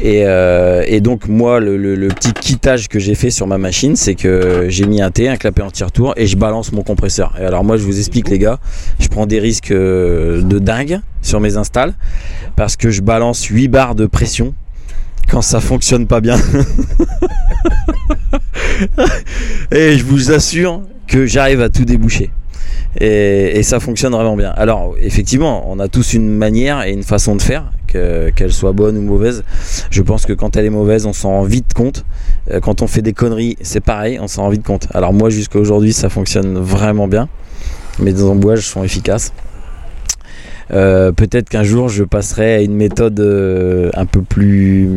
Et, euh, donc moi, le petit quittage que j'ai fait sur ma machine, c'est que j'ai mis un T, un clapet anti-retour, et je balance mon compresseur. Et alors moi, je vous explique les gars, je prends des risques euh, de dingue sur mes installs, parce que je balance 8 barres de pression quand ça fonctionne pas bien. Et je vous assure que j'arrive à tout déboucher. Et, ça fonctionne vraiment bien. Alors, effectivement, on a tous une manière et une façon de faire, que- qu'elle soit bonne ou mauvaise. Je pense que quand elle est mauvaise, on s'en rend vite compte. Euh, Quand on fait des conneries, c'est pareil, on s'en rend vite compte. Alors, moi, jusqu'à aujourd'hui, ça fonctionne vraiment bien. Mes embouages sont efficaces. Euh, Peut-être qu'un jour, je passerai à une méthode euh, un peu plus.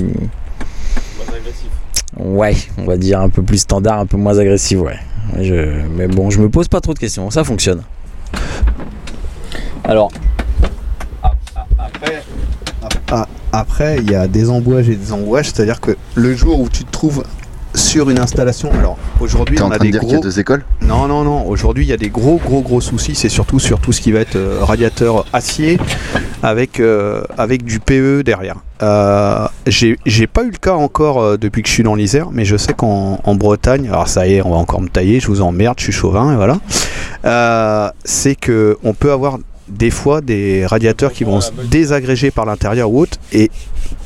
Ouais, on va dire un peu plus standard, un peu moins agressive, ouais. Je- Mais bon, je me pose pas trop de questions, ça fonctionne. Alors, après, ah, après, il y a des embouages et des embouages, c'est-à-dire que le jour où tu te trouves sur une installation, alors aujourd'hui T'es en on a train de des dire qu'il y a gros, deux écoles? Non non non, aujourd'hui il y a des gros gros gros soucis, c'est surtout sur tout ce qui va être euh, radiateur acier avec euh, avec du PE derrière. Euh, j'ai pas eu le cas encore euh, depuis que je suis dans l'Isère, mais je sais qu'en en Bretagne, alors ça y est, on va encore me tailler, je vous emmerde, je suis chauvin et voilà. Euh, c'est que on peut avoir des fois des radiateurs qui vont se désagréger par l'intérieur ou autre et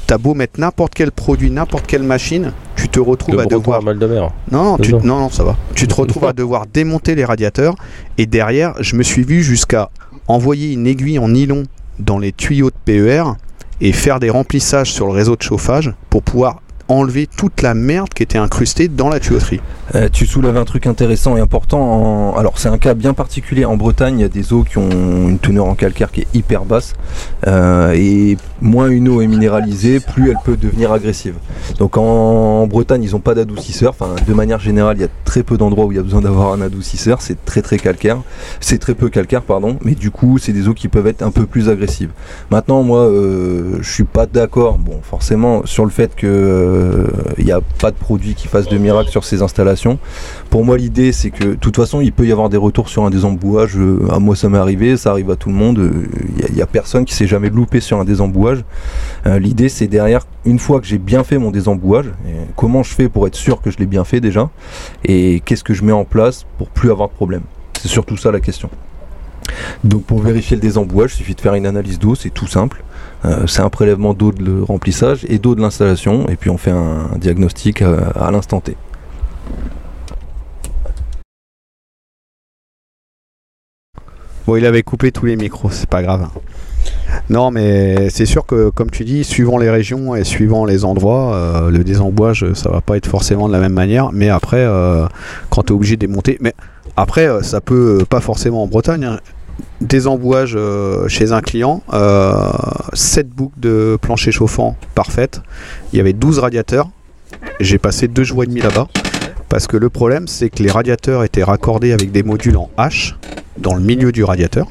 t'as beau mettre n'importe quel produit, n'importe quelle machine, tu te retrouves à devoir mal de mer. non, non, tu, Dedans. non, non, ça va. Tu te retrouves à devoir démonter les radiateurs. Et derrière, je me suis vu jusqu'à envoyer une aiguille en nylon dans les tuyaux de PER et faire des remplissages sur le réseau de chauffage pour pouvoir enlever toute la merde qui était incrustée dans la tuyauterie. Euh, tu soulèves un truc intéressant et important. Alors c'est un cas bien particulier. En Bretagne, il y a des eaux qui ont une teneur en calcaire qui est hyper basse. Euh, et moins une eau est minéralisée, plus elle peut devenir agressive. Donc en, Bretagne, ils n'ont pas d'adoucisseur. Enfin, de manière générale, il y a très peu d'endroits où il y a besoin d'avoir un adoucisseur. C'est très très calcaire. C'est très peu calcaire, pardon. Mais du coup, c'est des eaux qui peuvent être un peu plus agressives. Maintenant, moi, euh, je suis pas d'accord. Bon, forcément, sur le fait que il n'y a pas de produit qui fasse de miracle sur ces installations. Pour moi, l'idée, c'est que, de toute façon, il peut y avoir des retours sur un désembouage. Euh, à moi, ça m'est arrivé, ça arrive à tout le monde. Euh, Il n'y a, personne qui s'est jamais loupé sur un désembouage. Euh, l'idée, c'est derrière, une fois que j'ai bien fait mon désembouage, comment je fais pour être sûr que je l'ai bien fait déjà, et qu'est-ce que je mets en place pour plus avoir de problème. C'est surtout ça la question. Donc pour vérifier le désembouage, il suffit de faire une analyse d'eau, c'est tout simple. Euh, c'est un prélèvement d'eau de remplissage et d'eau de l'installation, et puis on fait un, diagnostic euh, à l'instant T. Bon, il avait coupé tous les micros, c'est pas grave. Non, mais c'est sûr que, comme tu dis, suivant les régions et suivant les endroits, euh, le désembouage, ça va pas être forcément de la même manière. Mais après, quand tu es obligé de démonter. Mais après, ça peut pas forcément en Bretagne. hein. Désembouage euh, chez un client, euh, 7 boucles de plancher chauffant parfaites. Il y avait 12 radiateurs. J'ai passé deux jours et demi là-bas. Parce que le problème, c'est que les radiateurs étaient raccordés avec des modules en H dans le milieu du radiateur.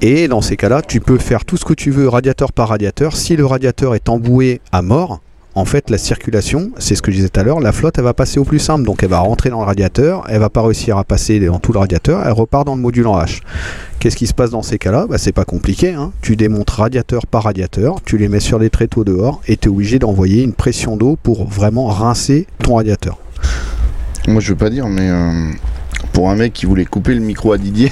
Et dans ces cas-là, tu peux faire tout ce que tu veux radiateur par radiateur. Si le radiateur est emboué à mort, en fait, la circulation, c'est ce que je disais tout à l'heure, la flotte, elle va passer au plus simple. Donc, elle va rentrer dans le radiateur, elle va pas réussir à passer dans tout le radiateur, elle repart dans le module en H. Qu'est-ce qui se passe dans ces cas-là? Bah, C'est pas compliqué. hein. Tu démontes radiateur par radiateur, tu les mets sur des tréteaux dehors et tu es obligé d'envoyer une pression d'eau pour vraiment rincer ton radiateur. Moi, je veux pas dire, mais euh, pour un mec qui voulait couper le micro à Didier,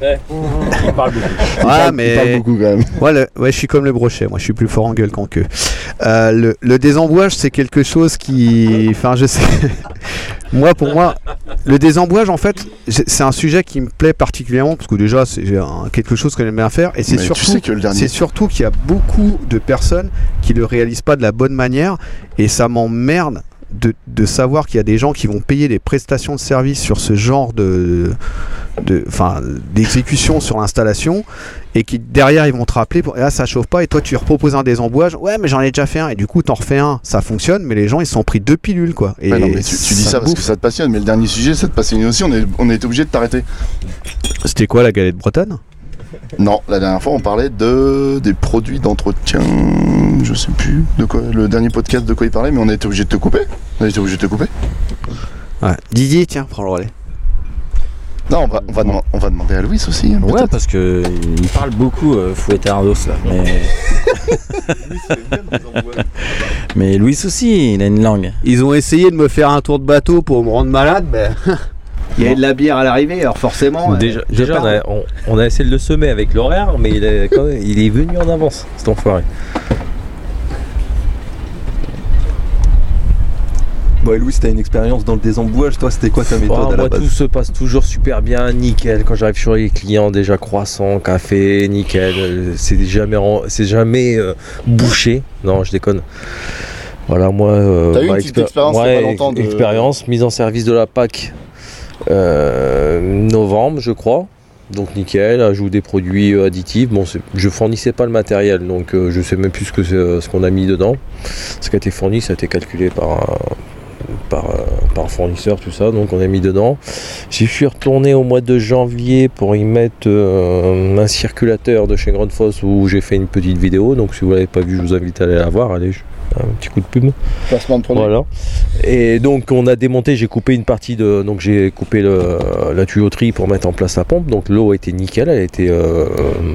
Il parle beaucoup. il, Ah, parle, il parle beaucoup quand même. Ouais, le- ouais, je suis comme le brochet, moi je suis plus fort en gueule qu'en queue. Euh, le, le désembouage, c'est quelque chose qui. Enfin, je sais. moi, pour moi, le désembouage, en fait, c'est un sujet qui me plaît particulièrement parce que déjà, c'est un- quelque chose que j'aime bien faire et c'est Mais surtout. tu sais que le dernier, C'est surtout qu'il y a beaucoup de personnes qui le réalisent pas de la bonne manière et ça m'emmerde de, de savoir qu'il y a des gens qui vont payer des prestations de service sur ce genre de, de, enfin, d'exécution sur l'installation et qui derrière ils vont te rappeler pour, ah ça chauffe pas et toi tu reproposes un désembouage ouais mais j'en ai déjà fait un. Et du coup t'en refais un. Ça fonctionne mais les gens ils se sont pris deux pilules quoi. Et Ouais, non, mais tu, tu dis ça, parce que ça te passionne, mais le dernier sujet, ça te passionne aussi. On, est, on a été obligé de t'arrêter. c'était quoi la galette bretonne? Non, la dernière fois, on parlait de des produits d'entretien. Je sais plus de quoi. Le dernier podcast de quoi il parlait, mais on a été obligé de te couper. On a été obligé de te couper. ouais. Didier tiens prends le relais Non, on va, on va, deman- on va demander à Louis aussi. hein, Ouais, peut-être. parce que il parle beaucoup, euh, Fouettardos là. Mais... mais Louis aussi, il a une langue. ils ont essayé de me faire un tour de bateau pour me rendre malade mais il y avait de la bière à l'arrivée alors forcément Déjà, euh, déjà, on, a, on- on a essayé de le semer avec l'horaire, mais il est, quand même- il est venu en avance, cet enfoiré. Ouais, Louis, t'as une expérience dans le désembouage. Toi, c'était quoi ta méthode Ah, à la moi, base tout se passe toujours super bien, nickel. Quand j'arrive sur les clients, déjà croissant, café, nickel. Euh, C'est jamais, c'est jamais euh, bouché. Non, je déconne. Voilà, moi. euh, T'as eu une ma petite expé- expérience ouais, pas longtemps de- Expérience, mise en service de la PAC novembre, je crois. Donc nickel, ajout des produits euh, additifs. Bon, je fournissais pas le matériel, donc euh, je sais même plus ce que euh, ce qu'on a mis dedans. Ce qui a été fourni, ça a été calculé par un, par, euh, par fournisseur, tout ça, donc on a mis dedans. J'y suis retourné au mois de janvier pour y mettre euh, un circulateur de chez Grande Fosse où j'ai fait une petite vidéo, donc si vous l'avez pas vu, je vous invite à aller la voir, allez, un petit coup de pub. Placement de produit. Voilà. Et donc on a démonté, j'ai coupé une partie de. Donc j'ai coupé le- la tuyauterie pour mettre en place la pompe. Donc l'eau a été nickel, elle a été, euh,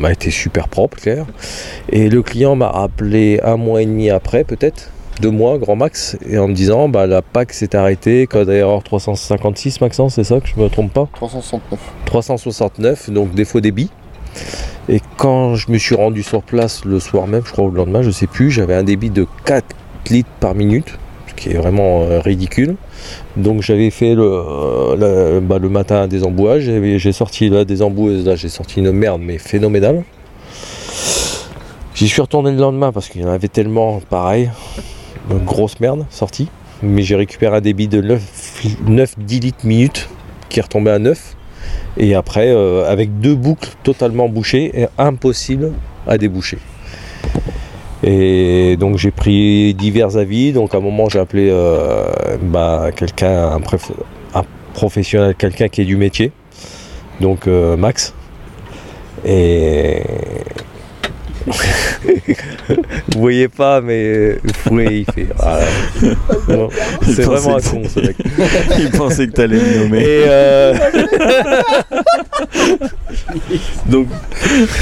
a été super propre, clair. Et le client m'a rappelé un mois et demi après, peut-être, deux mois, grand max, et en me disant bah la PAC s'est arrêtée, code erreur 356 Maxence, c'est ça que je me trompe pas? 369. 369, donc défaut débit. Et quand je me suis rendu sur place le soir même, je crois ou le lendemain, je sais plus, j'avais un débit de 4 litres par minute, ce qui est vraiment euh, ridicule. Donc j'avais fait le, euh, bah, matin un désembouage, j'ai sorti là des emboueuses, là j'ai sorti une merde mais phénoménale. J'y suis retourné le lendemain parce qu'il y en avait tellement pareil, une grosse merde sortie. Mais j'ai récupéré un débit de 9-10 litres minute qui est retombé à 9. Et après, euh, avec deux boucles totalement bouchées, et impossible à déboucher. Et donc j'ai pris divers avis. Donc à un moment j'ai appelé euh, bah, quelqu'un, un, professionnel, quelqu'un qui est du métier. Donc euh, Max. Et vous voyez pas, mais Fouet il fait. Non, C'est vraiment un con ce mec. Il pensait que t'allais le nommer. Et euh... donc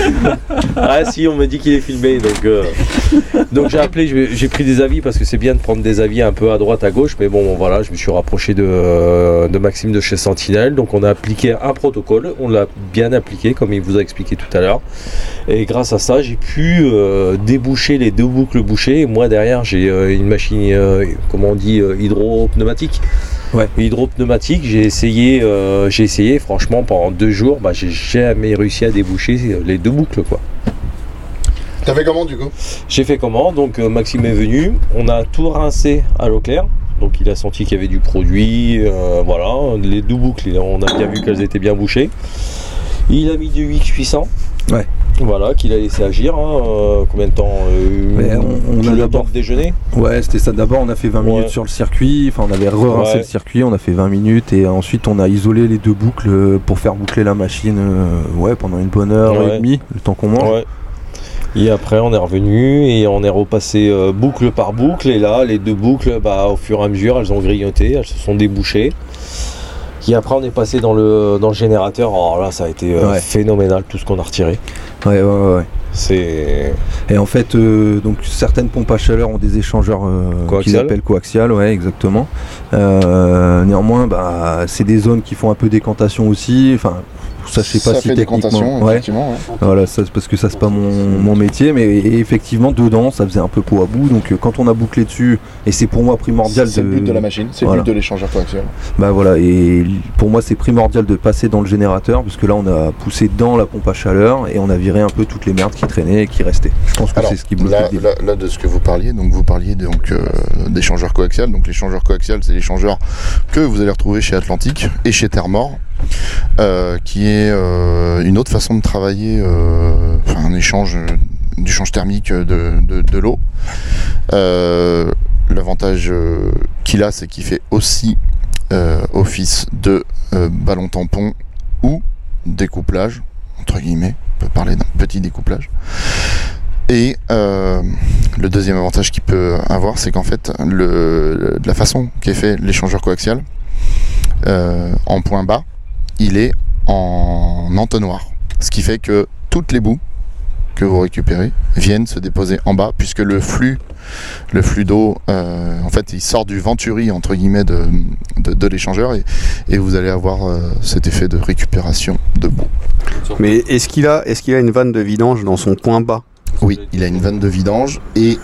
ah si on me dit qu'il est filmé donc euh, donc j'ai appelé j'ai pris des avis parce que c'est bien de prendre des avis un peu à droite à gauche mais bon voilà je me suis rapproché de, euh, de Maxime de chez Sentinelle donc on a appliqué un protocole on l'a bien appliqué comme il vous a expliqué tout à l'heure et grâce à ça j'ai pu euh, déboucher les deux boucles bouchées et moi derrière j'ai euh, une machine euh, comment on dit euh, hydro-pneumatique hydro-pneumatique, j'ai essayé, euh, j'ai essayé, franchement, pendant deux jours, bah, j'ai jamais réussi à déboucher les deux boucles, quoi. T'as fait comment du coup? J'ai fait comment? Donc euh, Maxime est venu, on a tout rincé à l'eau claire. Donc il a senti qu'il y avait du produit, euh, voilà, les deux boucles, on a bien vu qu'elles étaient bien bouchées. Il a mis du X 800. Ouais. Voilà, qu'il a laissé agir. hein, euh, combien de temps euh, on- on a le d'abord- déjeuner Ouais, c'était ça. D'abord, on a fait 20 Ouais. minutes sur le circuit. Enfin, on avait Ouais. le circuit. On a fait 20 minutes et ensuite on a isolé les deux boucles euh, pour faire boucler la machine. euh, ouais, pendant une bonne heure Ouais. et demie, le temps qu'on mange. Et après, on est revenu et on est repassé euh, boucle par boucle. Et là, les deux boucles, bah, au fur et à mesure, elles ont grignoté, elles se sont débouchées. Après, on est passé dans le, dans le générateur. Alors là, ça a été euh, Ouais. phénoménal tout ce qu'on a retiré. Ouais, ouais, ouais. ouais. C'est. Et en fait, euh, donc certaines pompes à chaleur ont des échangeurs euh, qu'ils appellent coaxial, ouais, exactement. Euh, néanmoins, bah, c'est des zones qui font un peu décantation aussi. Enfin, ça, je sais pas Ça si fait techniquement. décantation, Ouais. effectivement. ouais. Voilà, ça, parce que ça c'est pas mon, mon métier, mais effectivement dedans ça faisait un peu peau à bout. Donc euh, quand on a bouclé dessus, et c'est pour moi primordial C'est de, le but de la machine, c'est Voilà. le but de l'échangeur coaxial. bah voilà, et pour moi c'est primordial de passer dans le générateur, parce que là on a poussé dans la pompe à chaleur et on a viré un peu toutes les merdes qui traînaient et qui restaient. Je pense que c'est ce qui bloque là, là, là, de ce que vous parliez, donc vous parliez donc euh, d'échangeurs coaxial. Donc l'échangeur coaxial, c'est l'échangeur que vous allez retrouver chez Atlantique et chez Thermor, qui est euh, une autre façon de travailler, euh, un échange, euh, d'échange thermique de, de- l'eau. Euh, L'avantage euh, qu'il a, c'est qu'il fait aussi euh, office de euh, ballon tampon ou découplage, entre guillemets. On peut parler d'un petit découplage. Et euh, le deuxième avantage qu'il peut avoir, c'est qu'en fait, le, la façon qu'est fait l'échangeur coaxial, euh, en point bas, il est en entonnoir. Ce qui fait que toutes les boues que vous récupérez viennent se déposer en bas, puisque le flux, le flux d'eau, euh, en fait, il sort du venturi entre guillemets de, de, de l'échangeur, et, et vous allez avoir euh, cet effet de récupération de boue. Mais est-ce qu'il a, est qu'il a une vanne de vidange dans son point bas? Oui, il a une vanne de vidange et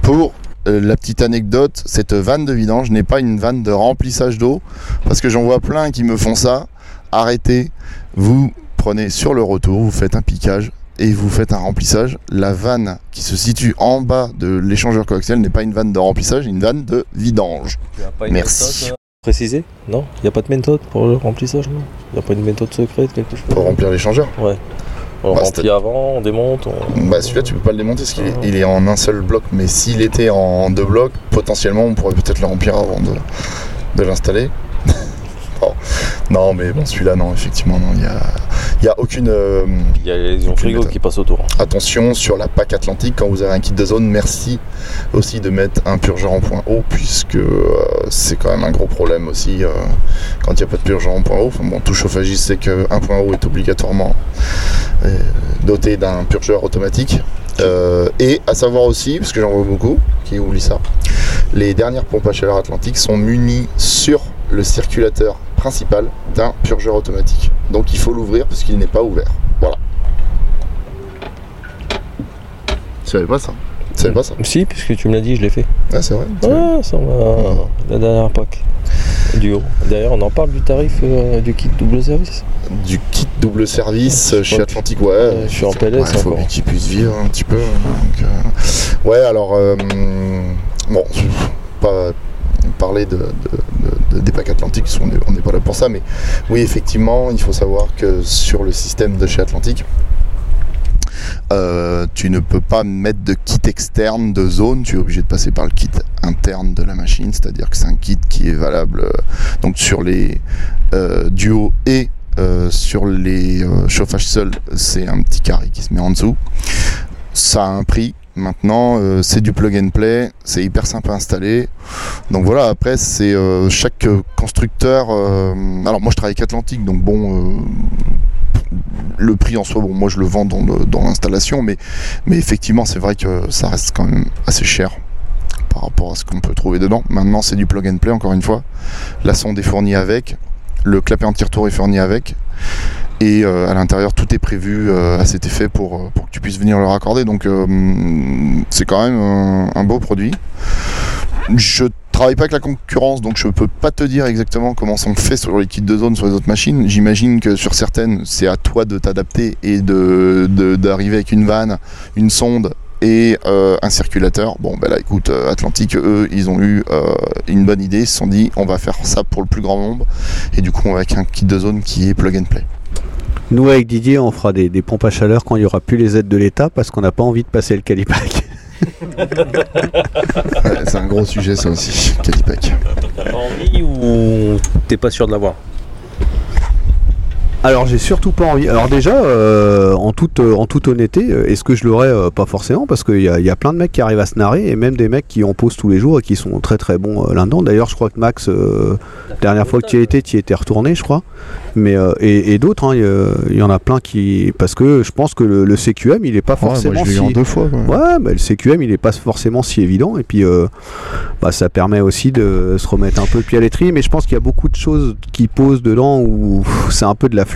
pour euh, la petite anecdote, cette vanne de vidange n'est pas une vanne de remplissage d'eau, parce que j'en vois plein qui me font ça. Arrêtez, vous prenez sur le retour, vous faites un piquage et vous faites un remplissage. La vanne qui se situe en bas de l'échangeur coaxial n'est pas une vanne de remplissage, une vanne de vidange. Merci. Préciser Non Il n'y a pas de méthode pour le remplissage non Il n'y a pas une méthode secrète, quelque chose Pour remplir l'échangeur Ouais. On Bah, remplit avant, on démonte. On... Bah celui-là tu peux pas le démonter parce qu'il est, Ah. en un seul bloc, mais s'il était en deux blocs, potentiellement on pourrait peut-être le remplir avant de, de l'installer. Bon. Non mais bon celui-là non effectivement non il y a, y a aucune euh, Il y a les frigo méthode. qui passent autour. attention sur la PAC Atlantique quand vous avez un kit de zone merci aussi de mettre un purgeur en point haut puisque euh, c'est quand même un gros problème aussi euh, quand il n'y a pas de purgeur en point haut. Enfin, bon tout chauffagiste sait qu'un point haut est obligatoirement doté d'un purgeur automatique. Euh, et à savoir aussi, parce que j'en vois beaucoup qui oublient ça, les dernières pompes à chaleur Atlantique sont munies sur le circulateur principal d'un purgeur automatique. Donc il faut l'ouvrir parce qu'il n'est pas ouvert. Voilà. Tu savais pas ça? Tu savais pas ça? Si, puisque tu me l'as dit, je l'ai fait. Ah c'est vrai? Ah, ça m'a. La dernière PAC. Du haut. D'ailleurs, on en parle du tarif euh, du kit double service. Du kit double service Je chez Atlantique, ouais. Ouais, je suis en PLS Il faut encore. bien qu'il puisse vivre un petit peu. donc, euh, Ouais, alors, euh, bon, pas de- des packs Atlantiques, on n'est pas là pour ça, mais oui, effectivement, il faut savoir que sur le système de chez Atlantique, euh, tu ne peux pas mettre de kit externe de zone, tu es obligé de passer par le kit interne de la machine, c'est-à-dire que c'est un kit qui est valable euh, donc sur les euh, duos et euh, sur les chauffages seuls, c'est un petit carré qui se met en dessous. Ça a un prix. Maintenant, euh, c'est du plug and play, c'est hyper simple à installer. Donc voilà, après, c'est euh, chaque constructeur. euh, alors, moi, je travaille avec Atlantique, donc bon, le prix en soi, bon, moi, je le vends dans l'installation, mais, mais effectivement, c'est vrai que ça reste quand même assez cher par rapport à ce qu'on peut trouver dedans. Maintenant, c'est du plug and play, encore une fois. La sonde est fournie avec, le clapet anti-retour est fourni avec. Et euh, à l'intérieur, tout est prévu euh, à cet effet pour, euh, pour que tu puisses venir le raccorder. Donc, c'est quand même un, beau produit. Je travaille pas avec la concurrence, donc je peux pas te dire exactement comment sont faits sur les kits de zone sur les autres machines. J'imagine que sur certaines, c'est à toi de t'adapter et de d'arriver avec une vanne, une sonde et un circulateur. Bon, ben là, écoute, Atlantique, eux, ils ont eu une bonne idée. Ils se sont dit, on va faire ça pour le plus grand nombre. Et du coup, on va avec un kit de zone qui est plug and play. Nous, avec Didier, on fera des, des pompes à chaleur quand il n'y aura plus les aides de l'État parce qu'on n'a pas envie de passer le calipac. C'est un gros sujet, ça aussi, Cadillac. T'as pas envie ou t'es pas sûr de l'avoir? Alors, j'ai surtout pas envie. Alors, déjà, euh, en, toute, euh, en toute honnêteté, euh, est-ce que je l'aurais euh, Pas forcément? Parce qu'il y a, il y a plein de mecs qui arrivent à se narrer et même des mecs qui en posent tous les jours et qui sont très très bons euh, là-dedans. D'ailleurs, je crois que Max, euh, dernière fois que tu y étais, tu y étais retourné, je crois. Mais, euh, et et d'autres, hein, il y en a plein qui. Parce que je pense que le, le CQM, il est pas forcément si. fois. Ouais, bah, le CQM il est pas forcément si évident et puis euh, bah, ça permet aussi de se remettre un peu le pied à l'étrier mais je pense qu'il y a beaucoup de choses qui posent dedans où c'est un peu de la flûte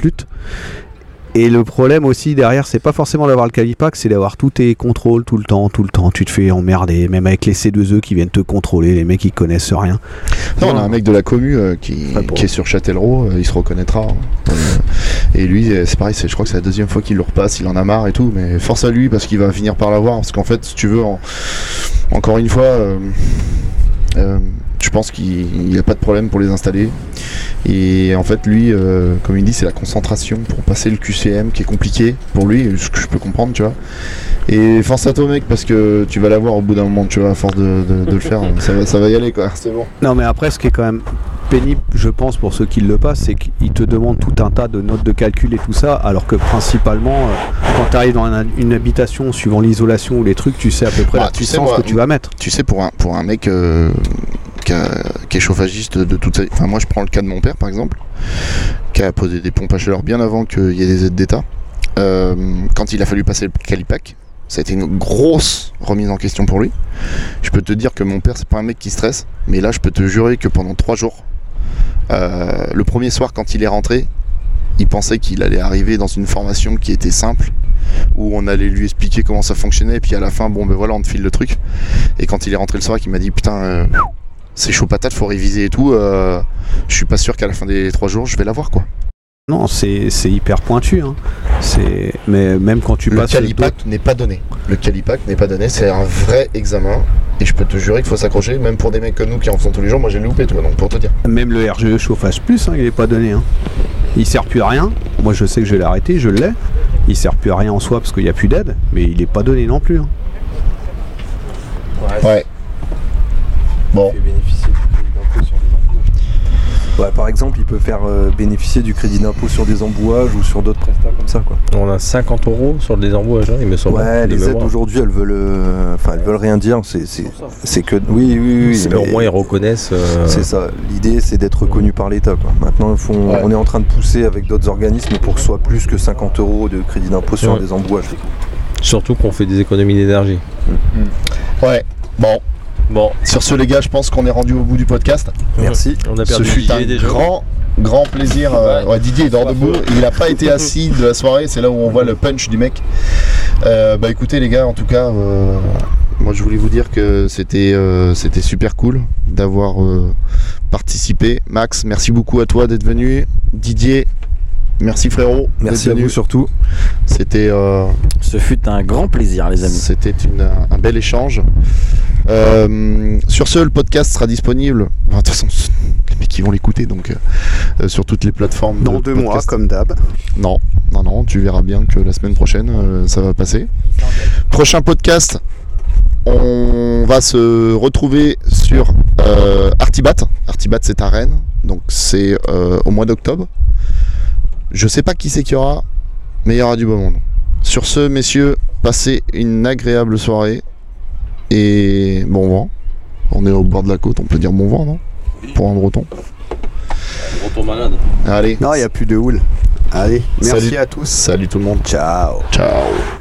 et le problème aussi derrière c'est pas forcément d'avoir le calipac c'est d'avoir tous tes contrôles tout le temps tout le temps tu te fais emmerder même avec les C2E qui viennent te contrôler les mecs ils connaissent rien Non, on a un mec de la commu euh, qui, est sur Châtellerault, euh, il se reconnaîtra. hein. Euh, et lui, c'est pareil, c'est- je crois que c'est la deuxième fois qu'il le repasse, il en a marre et tout, mais force à lui parce qu'il va finir par l'avoir. Parce qu'en fait, si tu veux, en- encore une fois, euh, je pense qu'il n'y a pas de problème pour les installer. Et en fait, lui, euh, comme il dit, c'est la concentration pour passer le QCM qui est compliqué pour lui, ce que je peux comprendre, tu vois. Et force à toi, mec, parce que tu vas l'avoir au bout d'un moment, tu vois, à force de, de- de le faire, ça va, ça va y aller, quoi, c'est bon. Non, mais après, ce qui est quand même pénible, je pense, pour ceux qui le passent, c'est qu'ils te demandent tout un tas de notes de calcul et tout ça, alors que principalement, euh, quand tu arrives dans un- une habitation, suivant l'isolation ou les trucs, tu sais à peu près Bah, la tu sais, puissance moi, que tu vas mettre. tu sais, pour un, pour un mec euh, qui, est chauffagiste de toute sa vie, enfin, moi je prends le cas de mon père par exemple, qui a posé des pompes à chaleur bien avant qu'il y ait des aides d'État. Euh, quand il a fallu passer le calipac, ça a été une grosse remise en question pour lui. Je peux te dire que mon père, c'est pas un mec qui stresse, mais là, je peux te jurer que pendant trois jours, euh, le premier soir, quand il est rentré, il pensait qu'il allait arriver dans une formation qui était simple. où on allait lui expliquer comment ça fonctionnait, et puis à la fin, bon ben voilà, on te file le truc. Et quand il est rentré le soir, il m'a dit putain, euh, c'est chaud patate, faut réviser et tout. euh, je suis pas sûr qu'à la fin des trois jours, je vais l'avoir quoi. Non, c'est c'est hyper pointu. Hein. C'est mais même quand tu le passes calipac n'est pas donné. Le calipac n'est pas donné, c'est un vrai examen. Et je peux te jurer qu'il faut s'accrocher, même pour des mecs comme nous qui en font tous les jours. Moi j'ai loupé, toi, donc pour te dire. Même le RGE chauffage plus, hein, il est pas donné. Hein. Il sert plus à rien. Moi, je sais que je l'ai arrêté, je l'ai. Il sert plus à rien en soi parce qu'il n'y a plus d'aide, mais il est pas donné non plus. hein. Ouais. Bon. Ouais, par exemple, il peut faire euh, bénéficier du crédit d'impôt sur des embouages ou sur d'autres prestats comme ça. Quoi. On a 50 euros sur des embouages, hein, il me semble. Ouais, de les aides aujourd'hui, elles veulent, euh, enfin, elles veulent rien dire. C'est, c'est, c'est que, oui, oui, oui. Mais au moins ils reconnaissent. euh, C'est ça. L'idée, c'est d'être reconnu par l'État. Quoi. Maintenant, il Ouais. on est en train de pousser avec d'autres organismes pour que ce soit plus que 50 euros de crédit d'impôt sur Ouais. des embouages. Surtout qu'on fait des économies d'énergie. Ouais. Bon. Bon, Sur ce, les gars, je pense qu'on est rendu au bout du podcast. Merci. on a Ce perdu fut Didier un déjà. grand, grand plaisir. euh, Ouais. ouais, Didier est debout. Il n'a pas été assis de la soirée. C'est là où on voit le punch du mec. Euh, bah écoutez, les gars, en tout cas, euh, moi je voulais vous dire que c'était euh, c'était super cool d'avoir euh, participé. Max, merci beaucoup à toi d'être venu. Didier, merci frérot. Merci à vous surtout. C'était euh, Ce fut un grand plaisir, les amis. C'était un bel échange. Euh, sur ce, le podcast sera disponible. Enfin, de toute façon, les mecs qui vont l'écouter, donc euh, sur toutes les plateformes. Dans de deux mois, comme d'hab. Non, non, non. Tu verras bien que la semaine prochaine, euh, ça va passer. Prochain podcast, on va se retrouver sur euh, Artibat. Artibat, c'est à Rennes, donc c'est euh, au mois d'octobre. Je sais pas qui c'est qu'il y aura, mais il y aura du beau monde. Sur ce, messieurs, passez une agréable soirée et bon vent. On est au bord de la côte, on peut dire bon vent, non? Pour un breton. Retour malade. Allez, Non, il n'y a plus de houle. Allez, merci Salut. à tous. salut tout le monde. Ciao. Ciao.